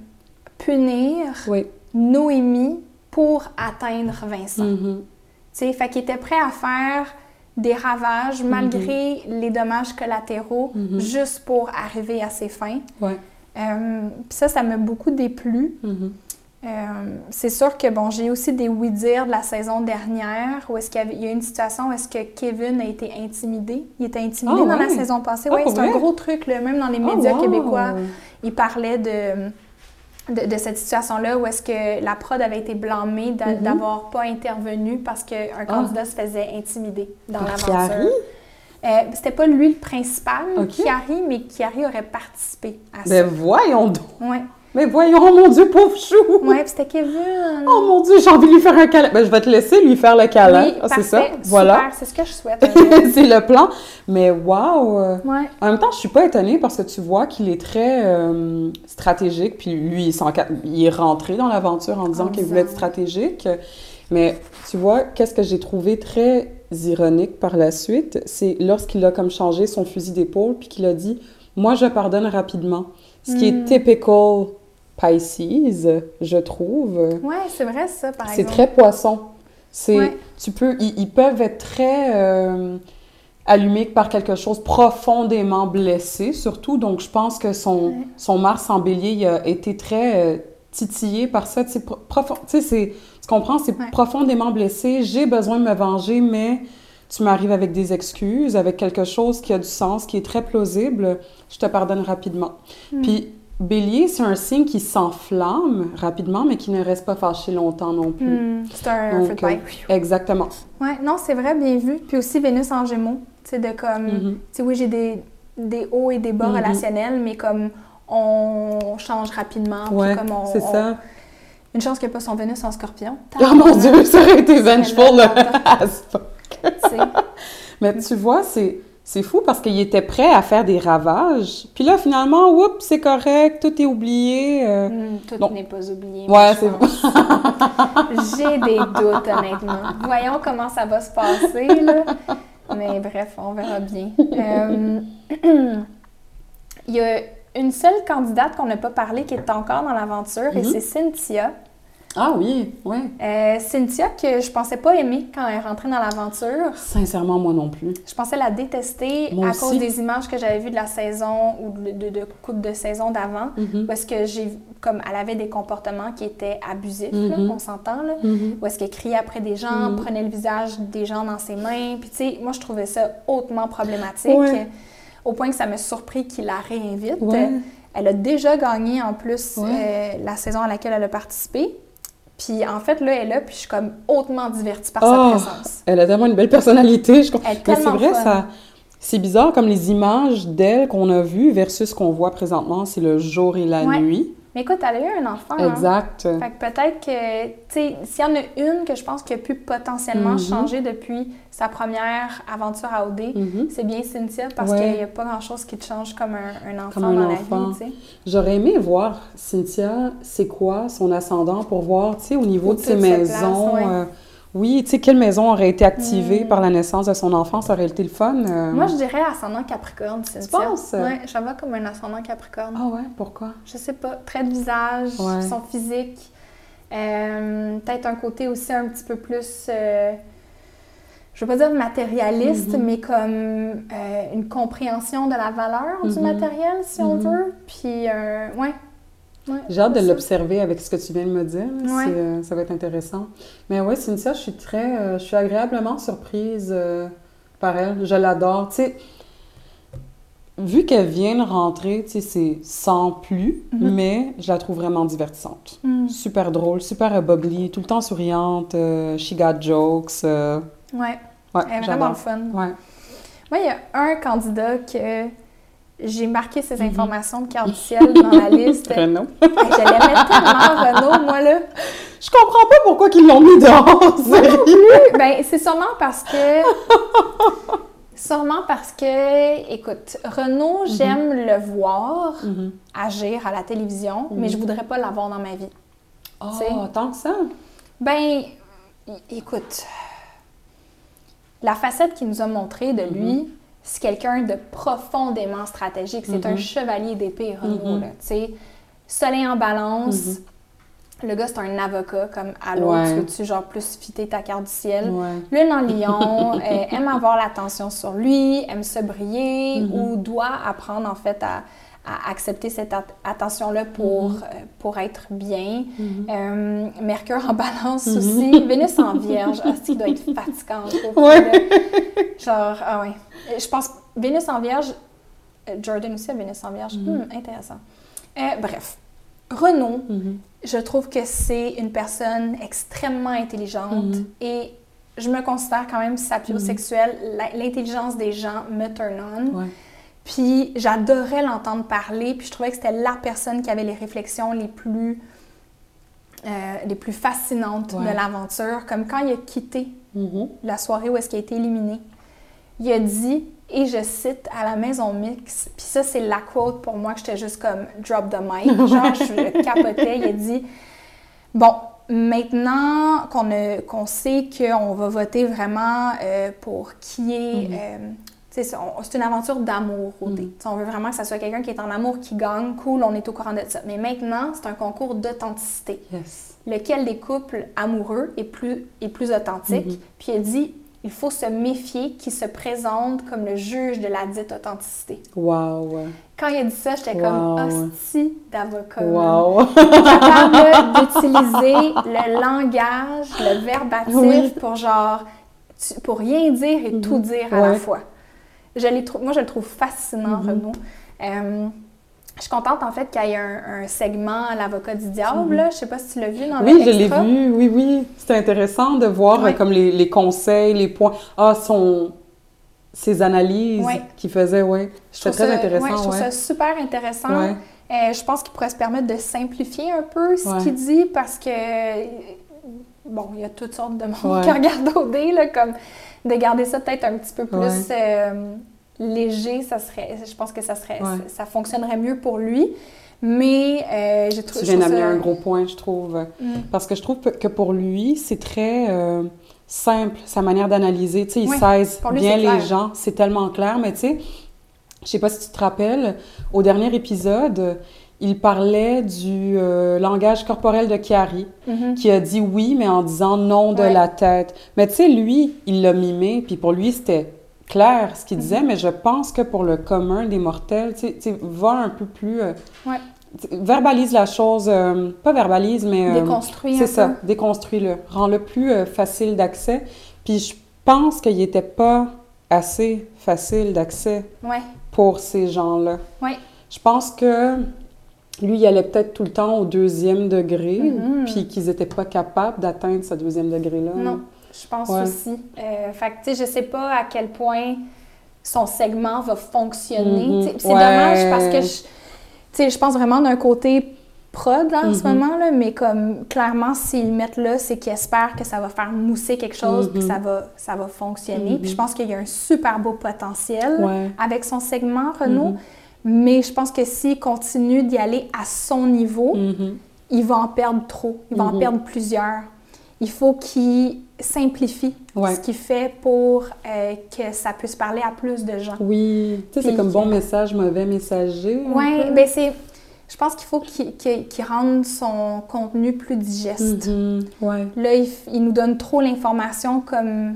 punir Oui. Noémie pour atteindre Vincent. Mhm. Tu sais, fait qu'il était prêt à faire des ravages malgré les dommages collatéraux Mhm. juste pour arriver à ses fins. Ouais. Euh, Puis ça, ça m'a beaucoup déplu. Mhm. Euh, c'est sûr que, bon, j'ai aussi des oui-dire de la saison dernière où est-ce qu'il y, y a une situation où est-ce que Kevin a été intimidé. Il était intimidé Ah dans la saison passée. Ah, Oui, c'est un gros truc, là, même dans les Ah, médias wow! québécois. Il parlait de, de, de cette situation-là où est-ce que la prod avait été blâmée Mhm. d'avoir pas intervenu parce qu'un Ah. candidat se faisait intimider dans l'aventure. Euh, C'était pas lui le principal, Ok. Chiari, mais Chiari aurait participé à Ben ça. voyons donc! Ouais. Mais voyons, oh mon Dieu, pauvre chou! Ouais, puis c'était Kevin. Oh mon Dieu, j'ai envie de lui faire un câlin. Ben, je vais te laisser lui faire le câlin. Oui, Ah, c'est ça? parfait, Voilà. super, c'est ce que je souhaite. c'est le plan. Mais wow! ouais. En même temps, je suis pas étonnée parce que tu vois qu'il est très euh, stratégique. Puis lui, il, s'en- il est rentré dans l'aventure en disant qu'il voulait être stratégique. Mais tu vois, qu'est-ce que j'ai trouvé très ironique par la suite, c'est lorsqu'il a comme changé son fusil d'épaule puis qu'il a dit « Moi, je pardonne rapidement ». Ce qui Hmm. est typical Pisces, je trouve. Ouais, c'est vrai ça, par C'est exemple. très poisson. C'est, Ouais. tu peux, ils, ils peuvent être très euh, allumés par quelque chose profondément blessé, surtout. Donc, je pense que son, Ouais. son Mars en Bélier il a été très euh, titillé par ça. Tu sais, tu c'est, comprends, c'est Ouais. profondément blessé. J'ai besoin de me venger, mais tu m'arrives avec des excuses, avec quelque chose qui a du sens, qui est très plausible. Je te pardonne rapidement. Hmm. Puis, Bélier, c'est un signe qui s'enflamme rapidement, mais qui ne reste pas fâché longtemps non plus. Hmm, c'est un Donc, feu de paille. Exactement. Ouais, non, c'est vrai, bien vu. Puis aussi Vénus en Gémeaux, tu sais, de comme, Mhm. tu sais, oui, j'ai des, des hauts et des bas Mhm. relationnels, mais comme on change rapidement. puis comme on, c'est on- ça. Une chance qu'il n'y a pas son Vénus en Scorpion. Oh mon Dieu, ça aurait été vengeful là. Mais tu vois, c'est c'est fou parce qu'il était prêt à faire des ravages. Puis là, finalement, oups, c'est correct, tout est oublié. euh. Hmm, tout n'est pas oublié. Ouais, c'est. J'ai des doutes, honnêtement. Voyons comment ça va se passer, là. Mais bref, on verra bien. Euh, Il y a une seule candidate qu'on n'a pas parlé qui est encore dans l'aventure, et Mhm. c'est Cynthia. Ah oui, ouais. Euh, Cynthia, que je pensais pas aimer quand elle est rentrée dans l'aventure. Sincèrement, moi non plus. Je pensais la détester Moi à aussi. cause des images que j'avais vues de la saison ou de, de, de coupe de saison d'avant. Où est-ce que j'ai, comme elle avait des comportements qui étaient abusifs, là, Mhm. on s'entend, là. Mhm. Où est-ce qu'elle criait après des gens, Mhm. prenait le visage des gens dans ses mains. Puis, tu sais, moi, je trouvais ça hautement problématique. Ouais. Au point que ça me surpris qu'il la réinvite. Ouais. Elle a déjà gagné, en plus, Ouais. euh, la saison à laquelle elle a participé. Puis, en fait, là, elle est là, puis je suis comme hautement divertie par Oh, sa présence. Elle a tellement une belle personnalité. Je... Elle est Mais c'est vrai, fun. ça. C'est bizarre comme les images d'elle qu'on a vues versus ce qu'on voit présentement, c'est le jour et la Ouais. nuit. Mais écoute, elle a eu un enfant. hein. Exact. Fait que peut-être que, tu sais, s'il y en a une que je pense qui a pu potentiellement Mhm. changer depuis sa première aventure à OD, Mhm. c'est bien Cynthia parce Ouais. qu'il n'y a pas grand-chose qui te change comme un, un enfant Comme un dans enfant. la vie, tu sais. J'aurais aimé voir, Cynthia, c'est quoi son ascendant pour voir, tu sais, au niveau de ses place, maisons. ouais. euh, oui, tu sais, quelle maison aurait été activée Mm. par la naissance de son enfant, ça aurait été le fun. euh. Moi, je dirais ascendant Capricorne, Cynthia. penses? Ouais, je vois comme un ascendant Capricorne. Ah ouais, pourquoi? Je sais pas, trait de visage, Ouais. son physique, euh, peut-être un côté aussi un petit peu plus, euh, je veux pas dire matérialiste, Mhm. mais comme une compréhension de la valeur du Mhm. matériel, si on Mhm. veut. Puis, euh, ouais. J'ai hâte de l'observer avec ce que tu viens de me dire. Ouais. Euh, ça va être intéressant. Mais ouais, Cynthia, je suis très... euh, je suis agréablement surprise euh, par elle. Je l'adore. Tu sais, vu qu'elle vient de rentrer, tu sais, c'est sans plus, Mhm. mais je la trouve vraiment divertissante. Mm. Super drôle, super bubbly, tout le temps souriante, she got jokes. Ouais, ouais, elle est vraiment fun. Ouais. Moi, il y a un candidat que j'ai marqué ses Mhm. informations de carte du ciel dans la liste. Renaud. Je l'aimais tellement, Renaud, moi, là. Je comprends pas pourquoi ils l'ont mis dehors. Ben, c'est sûrement parce que. sûrement parce que, écoute, Renaud, j'aime le voir Mhm. agir à la télévision, mais je voudrais pas l'avoir dans ma vie. Oh, tant que ça. Ben, écoute, la facette qu'il nous a montrée de lui, c'est quelqu'un de profondément stratégique. C'est un chevalier d'épée, Renaud, Mhm. sais. Soleil en balance. Le gars, c'est un avocat, comme à l'autre. Ouais. Tu veux-tu, genre, plus fitter ta carte du ciel? Ouais. Lune en lion, euh, aime avoir l'attention sur lui, aime se briller Mhm. ou doit apprendre en fait à, à accepter cette at- attention-là pour, Mhm. euh, pour être bien. Euh, Mercure en balance aussi. Vénus en vierge, ah, ça doit être fatigant. je trouve, Ouais. Genre, ah ouais. Euh, Je pense, Vénus en vierge, Jordan aussi a Vénus en vierge. Mhm. Hmm, intéressant. Euh, bref, Renaud, Mhm. je trouve que c'est une personne extrêmement intelligente Mhm. et je me considère quand même sapiosexuelle. L'intelligence des gens me turn on. Ouais. Puis j'adorais l'entendre parler, puis je trouvais que c'était la personne qui avait les réflexions les plus, euh, les plus fascinantes Ouais. de l'aventure. Comme quand il a quitté Mhm. la soirée où est-ce qu'il a été éliminé, il a dit, et je cite, à la maison mix, puis ça c'est la quote pour moi que j'étais juste comme drop the mic, genre je le capotais, il a dit, bon, maintenant qu'on qu'on sait qu'on va voter vraiment euh, pour qui est... Mhm. euh, sais, c'est une aventure d'amour au dé. Tu sais, On veut vraiment que ça soit quelqu'un qui est en amour, qui gagne, cool, on est au courant de ça. Mais maintenant, c'est un concours d'authenticité Yes. lequel des couples amoureux est plus, est plus authentique? Mhm. Puis il dit, il faut se méfier qui se présente comme le juge de la dite authenticité. Wow. Quand il a dit ça, j'étais Wow. comme hostie d'avocat. Wow. Capable d'utiliser le langage, le verbatif Oui. pour genre, tu- pour rien dire et tout dire à la fois. Je l'ai trou- moi, je le trouve fascinant, Mhm. Renaud. Euh, je suis contente, en fait, qu'il y ait un, un segment L'avocat du diable. Mhm. là. Je sais pas si tu l'as vu dans Oui, le je l'ai vu. Oui, oui. C'était intéressant de voir euh, comme les, les conseils, les points. Ah, son... ses analyses qu'il faisait, oui. Je C'était trouve très ça- intéressant, je trouve ouais. ça super intéressant. Ouais. Euh, je pense qu'il pourrait se permettre de simplifier un peu ce Ouais. qu'il dit parce que, bon, il y a toutes sortes de monde qui regarde OD, là, comme de garder ça peut-être un petit peu plus Ouais. euh, léger, ça serait, je pense que ça serait, Ouais. ça, fonctionnerait mieux pour lui. Mais euh, j'ai trou- Tu viens d'amener ça- un gros point, je trouve. Mm. Parce que je trouve que pour lui, c'est très euh, simple, sa manière d'analyser. Tu sais, il Oui, saisit bien les clair. gens. C'est tellement clair, mais tu sais, je sais pas si tu te rappelles, au dernier épisode, il parlait du euh, langage corporel de Chiari, Mhm. qui a dit oui, mais en disant non de Ouais. la tête. Mais tu sais, lui, il l'a mimé, puis pour lui, c'était clair ce qu'il Mhm. disait, mais je pense que pour le commun des mortels, tu sais, va un peu plus... euh, Ouais. verbalise la chose, euh, pas verbalise, mais... euh, Déconstruit un c'est ça, déconstruis-le. Rends-le plus facile d'accès. Puis je pense qu'il n'était pas assez facile d'accès Ouais, pour ces gens-là. Je pense que lui, il allait peut-être tout le temps au deuxième degré, Mhm. puis qu'ils n'étaient pas capables d'atteindre ce deuxième degré-là. Non, je pense Ouais. aussi. Euh, fait que, tu sais, je sais pas à quel point son segment va fonctionner. Mhm. C'est Ouais. dommage parce que je, tu sais, je pense vraiment d'un côté prod là, en ce Mhm. moment, là, mais comme clairement, s'ils mettent là, c'est qu'ils espèrent que ça va faire mousser quelque chose puis Mhm. ça va, ça va fonctionner. Puis je pense qu'il y a un super beau potentiel Ouais. avec son segment, Renault. Mais je pense que s'il continue d'y aller à son niveau, Mhm. il va en perdre trop. Il va en Mhm. perdre plusieurs. Il faut qu'il simplifie Ouais. ce qu'il fait pour euh, que ça puisse parler à plus de gens. Oui, tu sais, c'est comme bon message, mauvais messager. Oui, ben c'est... Je pense qu'il faut qu'il rende son contenu plus digeste. Mhm. Ouais. Là, il nous donne trop l'information comme,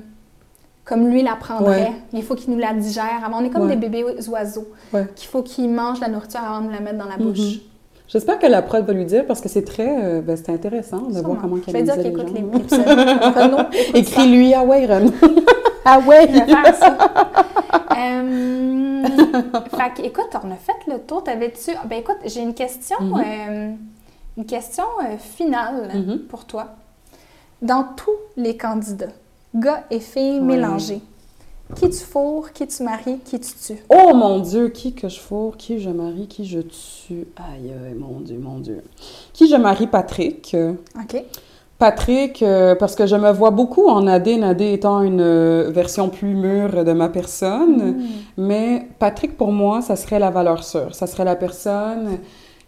comme lui la prendrait. Ouais. Il faut qu'il nous la digère avant. On est comme Ouais. des bébés oiseaux Ouais. qu'il faut qu'ils mangent la nourriture avant de la mettre dans la bouche. Mhm. J'espère que la prod va lui dire parce que c'est très. euh, ben, c'est intéressant de voir comment Je vais dire qu'il les écoute ça. Écris-lui, ah ouais, Renaud. Ah ouais, je vais faire ça. Euh, fait écoute, on a fait le tour. T'avais-tu. Ben écoute, j'ai une question, Mhm. euh, une question finale Mhm. pour toi. Dans tous les candidats, gars et filles mélangés, qui tu fourres, qui tu maries, qui tu tues? Oh mon Dieu, qui que je fourre, qui je marie, qui je tue? Aïe, aïe, mon Dieu, mon Dieu. Qui je marie, Patrick? OK. Patrick, euh, parce que je me vois beaucoup en Nadé, Nadé étant une euh, version plus mûre de ma personne. Mm. Mais Patrick, pour moi, ça serait la valeur sûre. Ça serait la personne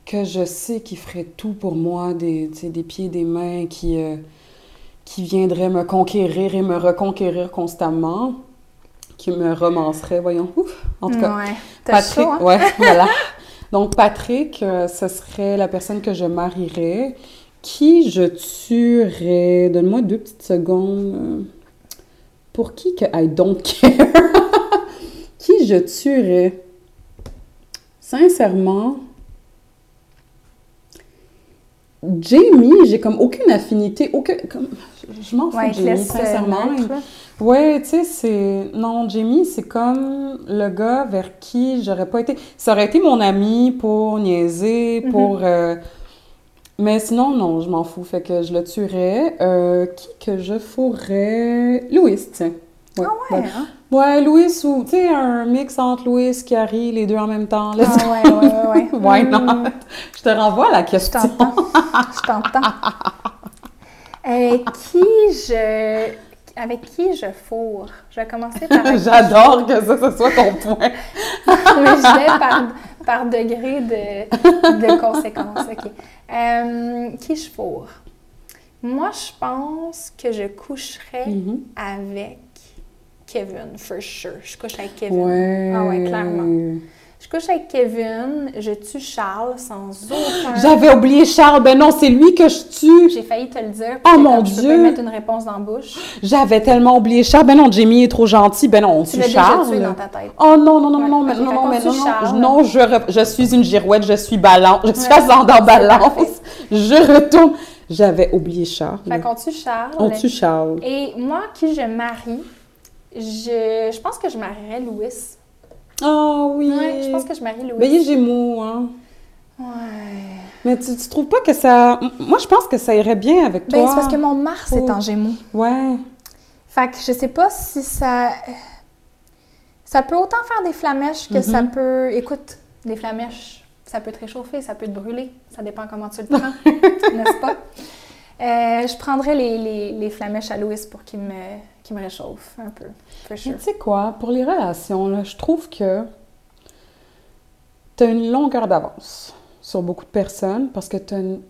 que je sais qui ferait tout pour moi, des pieds, des mains, qui, euh, qui viendrait me conquérir et me reconquérir constamment, qui me romancerait, voyons. Ouf, en tout cas, Ouais. Patrick, chaud, hein? ouais, voilà. Donc, Patrick, euh, ce serait la personne que je marierais. Qui je tuerais? Donne-moi deux petites secondes. euh, Pour qui que I don't care? qui je tuerais? Sincèrement, Jamie, j'ai comme aucune affinité, aucun, comme, je- m'en fous Ouais, de Jamie, euh, sincèrement. Ouais, tu sais, c'est. Non, Jamie, c'est comme le gars vers qui j'aurais pas été. Ça aurait été mon ami pour niaiser, Mhm. pour. euh, Mais sinon, non, je m'en fous. Fait que je le tuerais. Euh, qui que je fourrais? Louis, tiens. Ouais, Ah ouais, ouais. hein? Ouais, Louis ou. Tu sais, un mix entre Louis, Carrie, les deux en même temps. Let's Ah ouais, ouais, ouais, ouais. Why Mm. not? Je te renvoie à la Je question. t'entends. Je t'entends. Euh, qui je. Avec qui je fourre? Je vais commencer par. J'adore que ça, ce soit ton point. Mais je vais par, par degré de, de conséquence. OK. Euh, qui je fourre? Moi, je pense que je coucherais Mhm. avec Kevin, for sure. Je couche avec Kevin. Ouais. Ah ouais, clairement. Je couche avec Kevin, je tue Charles sans aucun. J'avais oublié Charles. Ben non, c'est lui que je tue. J'ai failli te le dire. Oh mon Je peux Dieu! pas mettre une réponse dans la bouche. J'avais tellement oublié Charles. Ben non, Jamie est trop gentil. Ben non, on Tu tue l'as déjà Charles. tué dans ta tête. Oh non, non, non, Ouais, non, mais non, non, mais non, non, Charles. non, je, re- je suis une girouette, je suis balance, je suis Ouais, ascendant balance. Je retourne. J'avais oublié Charles. Fait qu'on tue Charles. On tue Charles. Et moi, qui je marie, je, je pense que je marierais Louis. Oh oui. Ouais, je pense que je marie Louis. Ben, il est Gémeaux, hein. Ouais. Mais tu, tu trouves pas que ça... Moi, je pense que ça irait bien avec toi. Ben, c'est parce que mon Mars est Oh. en Gémeaux. Ouais. Fait que je sais pas si ça. Ça peut autant faire des flamèches que ça Mhm. peut. Écoute, des flamèches, ça peut te réchauffer, ça peut te brûler. Ça dépend comment tu le prends, n'est-ce pas? Euh, je prendrais les, les, les flamèches à Louis pour qu'il me, qu'il me réchauffe un peu. Sure. tu sais quoi, pour les relations, là, je trouve que tu as une longueur d'avance sur beaucoup de personnes parce que tu as une...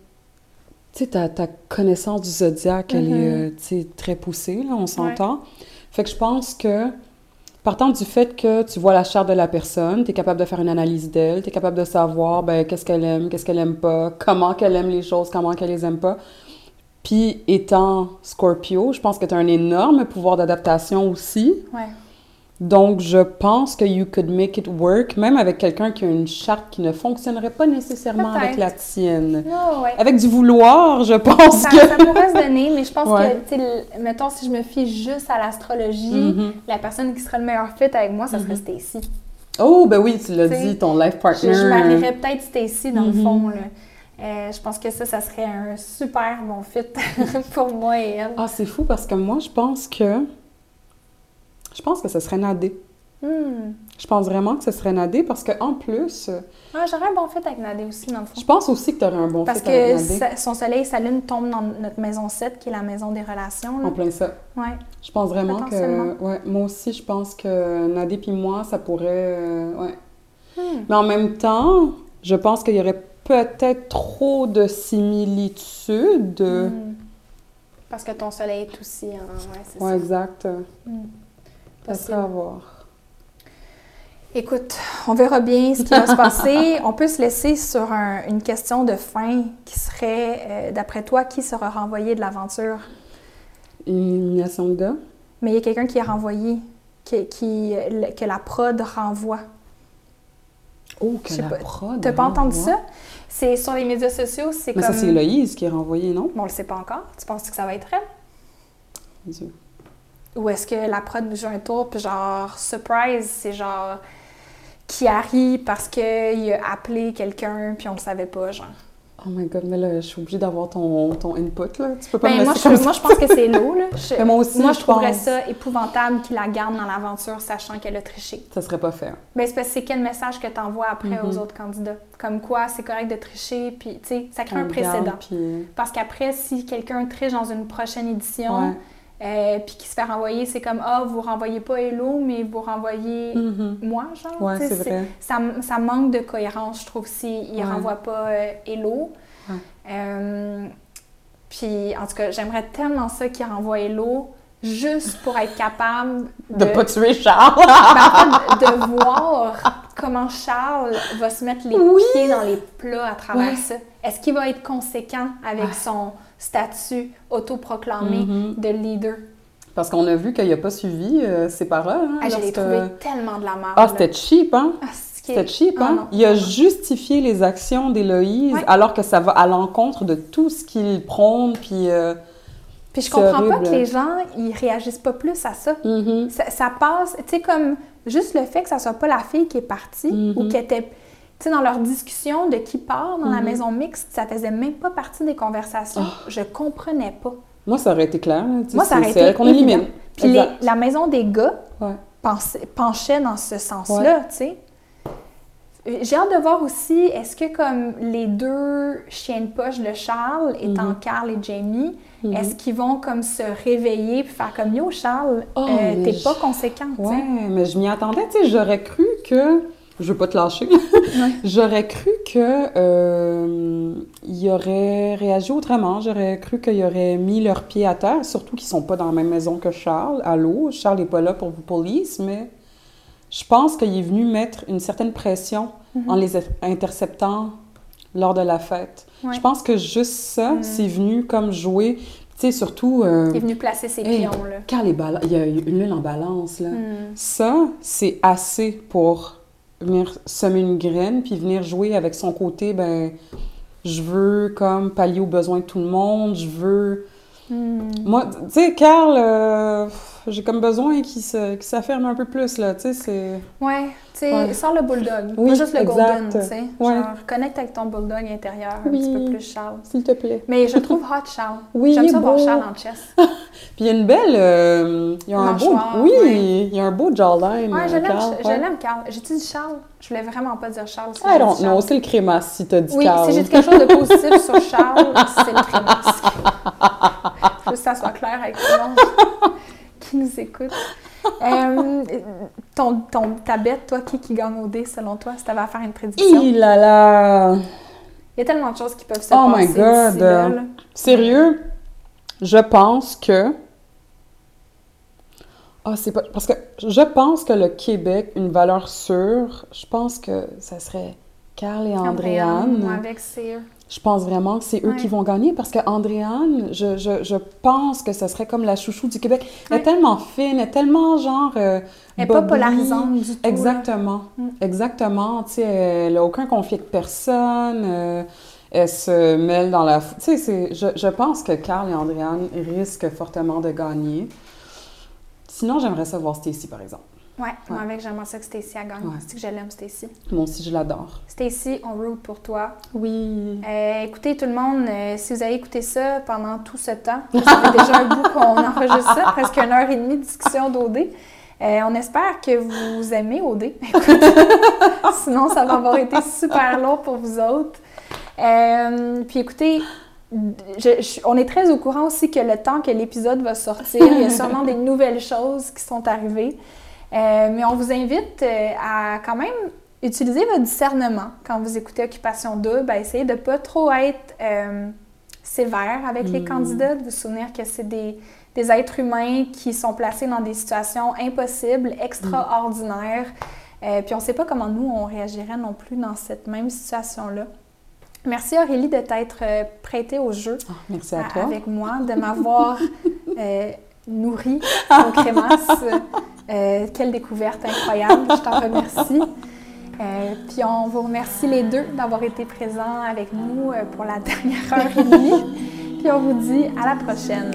Tu sais, ta, ta connaissance du zodiaque, elle est Mhm. euh, très poussée, là, on s'entend. Fait que je pense que, partant du fait que tu vois la charte de la personne, tu es capable de faire une analyse d'elle, tu es capable de savoir ben, qu'est-ce qu'elle aime, qu'est-ce qu'elle aime pas, comment qu'elle aime les choses, comment qu'elle les aime pas. Puis, étant Scorpio, je pense que tu as un énorme pouvoir d'adaptation aussi. Ouais. Donc, je pense que you could make it work, même avec quelqu'un qui a une charte qui ne fonctionnerait pas nécessairement avec la tienne. Ouais. Avec du vouloir, je pense Ça, que... ça pourrait se donner, mais je pense Ouais. que, tu sais, le- mettons, si je me fie juste à l'astrologie, Mhm. la personne qui serait le meilleur fit avec moi, ça serait Mhm. Stacy. Oh, ben oui, tu l'as dit, ton life Je, partner. je marierais peut-être Stacy dans le Mhm. fond. Là. Euh, je pense que ça, ça serait un super bon fit pour moi et elle. Ah, c'est fou parce que moi, je pense que... Je pense que ce serait Nadé. Hmm. Je pense vraiment que ce serait Nadé parce que en plus, euh, Ah, J'aurais un bon fit avec Nadé aussi, dans le fond. je pense aussi que tu aurais un bon Parce fit avec que Nadé. sa- son soleil, sa lune tombe dans notre maison 7, qui est la maison des relations. Là. En plein ça. Ouais. Je pense vraiment que... Ouais, moi aussi, je pense que Nadé puis moi, ça pourrait... euh, ouais. Hmm. Mais en même temps, je pense qu'il y aurait peut-être trop de similitudes. Hmm. Parce que ton soleil est aussi en. Ouais, c'est Ouais, ça. exact. Ça Possible. à voir. Écoute, on verra bien ce qui va se passer. On peut se laisser sur un- une question de fin qui serait, euh, d'après toi, qui sera renvoyé de l'aventure? Une élimination de? Mais il y a quelqu'un qui est renvoyé, qui, qui- le- que la prod renvoie. Oh, que la pas, prod. T'as pas entendu ça? C'est sur les médias sociaux, c'est Mais comme... ça, c'est Héloïse qui est renvoyée, non? Bon, on le sait pas encore. Tu penses que ça va être elle? Dieu. Ou est-ce que la prod nous joue un tour, puis genre, surprise, c'est genre Kiari parce qu'il a appelé quelqu'un, puis on le savait pas, genre. Oh my god, mais là, je suis obligée d'avoir ton, ton input, là. Tu peux pas Ben, me moi, je, comme moi, je pense que c'est l'eau, là. Je, Mais moi aussi, moi, je je trouverais pense. ça épouvantable qu'il la garde dans l'aventure, sachant qu'elle a triché. Ça serait pas fair. Ben, c'est parce que c'est quel message que tu envoies après Mhm. aux autres candidats? Comme quoi, c'est correct de tricher, puis, tu sais, ça crée On un garde, précédent. puis- Parce qu'après, si quelqu'un triche dans une prochaine édition, Ouais. Euh, puis qui se fait renvoyer, c'est comme, ah, vous renvoyez pas Hello, mais vous renvoyez Mhm. moi, genre. Ouais, c'est vrai. Ça, ça manque de cohérence, je trouve, s'il ne Ouais. renvoie pas euh, Hello. Ouais. Euh, puis, en tout cas, j'aimerais tellement ça qu'il renvoie Hello, juste pour être capable De de, pas tuer Charles! ben, de voir comment Charles va se mettre les Oui. pieds dans les plats à travers ça. Est-ce qu'il va être conséquent avec Ouais. son statut autoproclamé Mhm. de leader? Parce qu'on a vu qu'il a pas suivi euh, ces paroles. Hein, Ah, je l'ai lorsque- trouvé tellement de la merde. Ah, c'était cheap, hein? Ah, C'était cheap, Ah, hein? non. Il a non. justifié les actions d'Héloïse Ouais. alors que ça va à l'encontre de tout ce qu'il prône, puis... euh, Puis je comprends pas que les gens, ils réagissent pas plus à ça. mhm. Ça, ça passe, tu sais, comme juste le fait que ça soit pas la fille qui est partie Mhm. ou qu'elle était, tu sais, dans leur discussion de qui part dans la Mhm. maison mixte, ça faisait même pas partie des conversations. Je comprenais pas. Moi, ça aurait été clair. Moi, ça aurait été qu'on élimine. Puis les- la maison des gars Ouais. pensait- penchait dans ce sens-là, tu sais. J'ai hâte de voir aussi, est-ce que comme les deux chiens de poche de Charles, étant Mhm. Carl et Jamie, Mhm. est-ce qu'ils vont comme se réveiller puis faire comme Yo Charles, Oh, euh, t'es je- pas conséquent. Ouais, mais je m'y attendais, tu sais, j'aurais cru que... Je veux pas te lâcher. J'aurais cru que euh, il aurait réagi autrement. J'aurais cru qu'ils auraient mis leurs pieds à terre, surtout qu'ils sont pas dans la même maison que Charles. Allô, Charles n'est pas là pour vous police, mais je pense qu'il est venu mettre une certaine pression en les interceptant lors de la fête. Ouais. Je pense que juste ça, Mm. c'est venu comme jouer, tu sais, surtout... euh, Il est venu placer ses hey, pions, là. Bala- il y a une lune en balance, là. Hmm. Ça, c'est assez pour venir semer une graine, puis venir jouer avec son côté, ben, je veux comme pallier aux besoins de tout le monde, je veux... Hmm. Moi, tu sais, Carl, euh, j'ai comme besoin qu'il se- s'affirme un peu plus, là, tu sais, c'est... Ouais, tu sais, Ouais. sors le bulldog. Oui, pas juste le exact. golden, tu sais. Ouais. Genre, connecte avec ton bulldog intérieur un Oui. petit peu plus, Charles. S'il te plaît. Mais je trouve hot, Charles. Oui, J'aime ça voir. Charles en chess. Puis il y a une belle... euh, il y a un beau... Oui, ouais. il y a un beau jawline, Ouais, je l'aime, Carl, je. J'ai-tu dit Charles? Je voulais vraiment pas dire Charles. si know, Charles. c'est le crémasse si t'as dit Oui, Carl. si j'ai dit quelque chose de positif sur Charles, c'est le crémasque. Je veux que ça soit clair avec tout le monde qui nous écoute. Euh, ton, ton, ta bête, toi, qui, qui gagne au dé, selon toi, si tu avais à faire une prédiction? Hi là là! Il y a tellement de choses qui peuvent se Oh my passer God. d'ici là, là. Sérieux, je pense que. Ah, c'est pas. Parce que je pense que le Québec, une valeur sûre, je pense que ça serait Carl et Andréane. Moi, avec c'est Je pense vraiment que c'est eux Ouais. qui vont gagner parce que Andréane, je, je, je pense que ce serait comme la chouchou du Québec. Elle Ouais. est tellement fine, elle est tellement genre. euh, Elle n'est pas polarisante du tout. Exactement. Mm. Exactement. Tu sais, elle n'a aucun conflit avec personne. euh, elle se mêle dans la... Tu sais, je, je pense que Carl et Andréane risquent fortement de gagner. Sinon, j'aimerais savoir Stacy, par exemple. Ouais, moi, avec, j'aimerais ça que Stacy a gagné. Ouais. C'est que je l'aime, Stacy. Moi aussi, je l'adore. Stacy, on root pour toi. Oui. Euh, écoutez, tout le monde, euh, si vous avez écouté ça pendant tout ce temps, ça fait déjà un bout qu'on enregistre ça, presque une heure et demie de discussion d'OD. Euh, on espère que vous aimez OD. Sinon, ça va avoir été super long pour vous autres. Euh, puis écoutez, je- je- on est très au courant aussi que le temps que l'épisode va sortir, il y a sûrement des nouvelles choses qui sont arrivées. Euh, mais on vous invite euh, à quand même utiliser votre discernement quand vous écoutez Occupation Double, à essayer de ne pas trop être euh, sévère avec les Mm. candidats, de vous souvenir que c'est des, des êtres humains qui sont placés dans des situations impossibles, extraordinaires. Euh, puis on ne sait pas comment nous, on réagirait non plus dans cette même situation-là. Merci Aurélie de t'être prêtée au jeu Ah, merci à à- toi. avec moi, de m'avoir euh, nourrie au crémasse. Euh, quelle découverte incroyable, je t'en remercie. Euh, puis on vous remercie les deux d'avoir été présents avec nous pour la dernière heure et demie. puis on vous dit à la prochaine.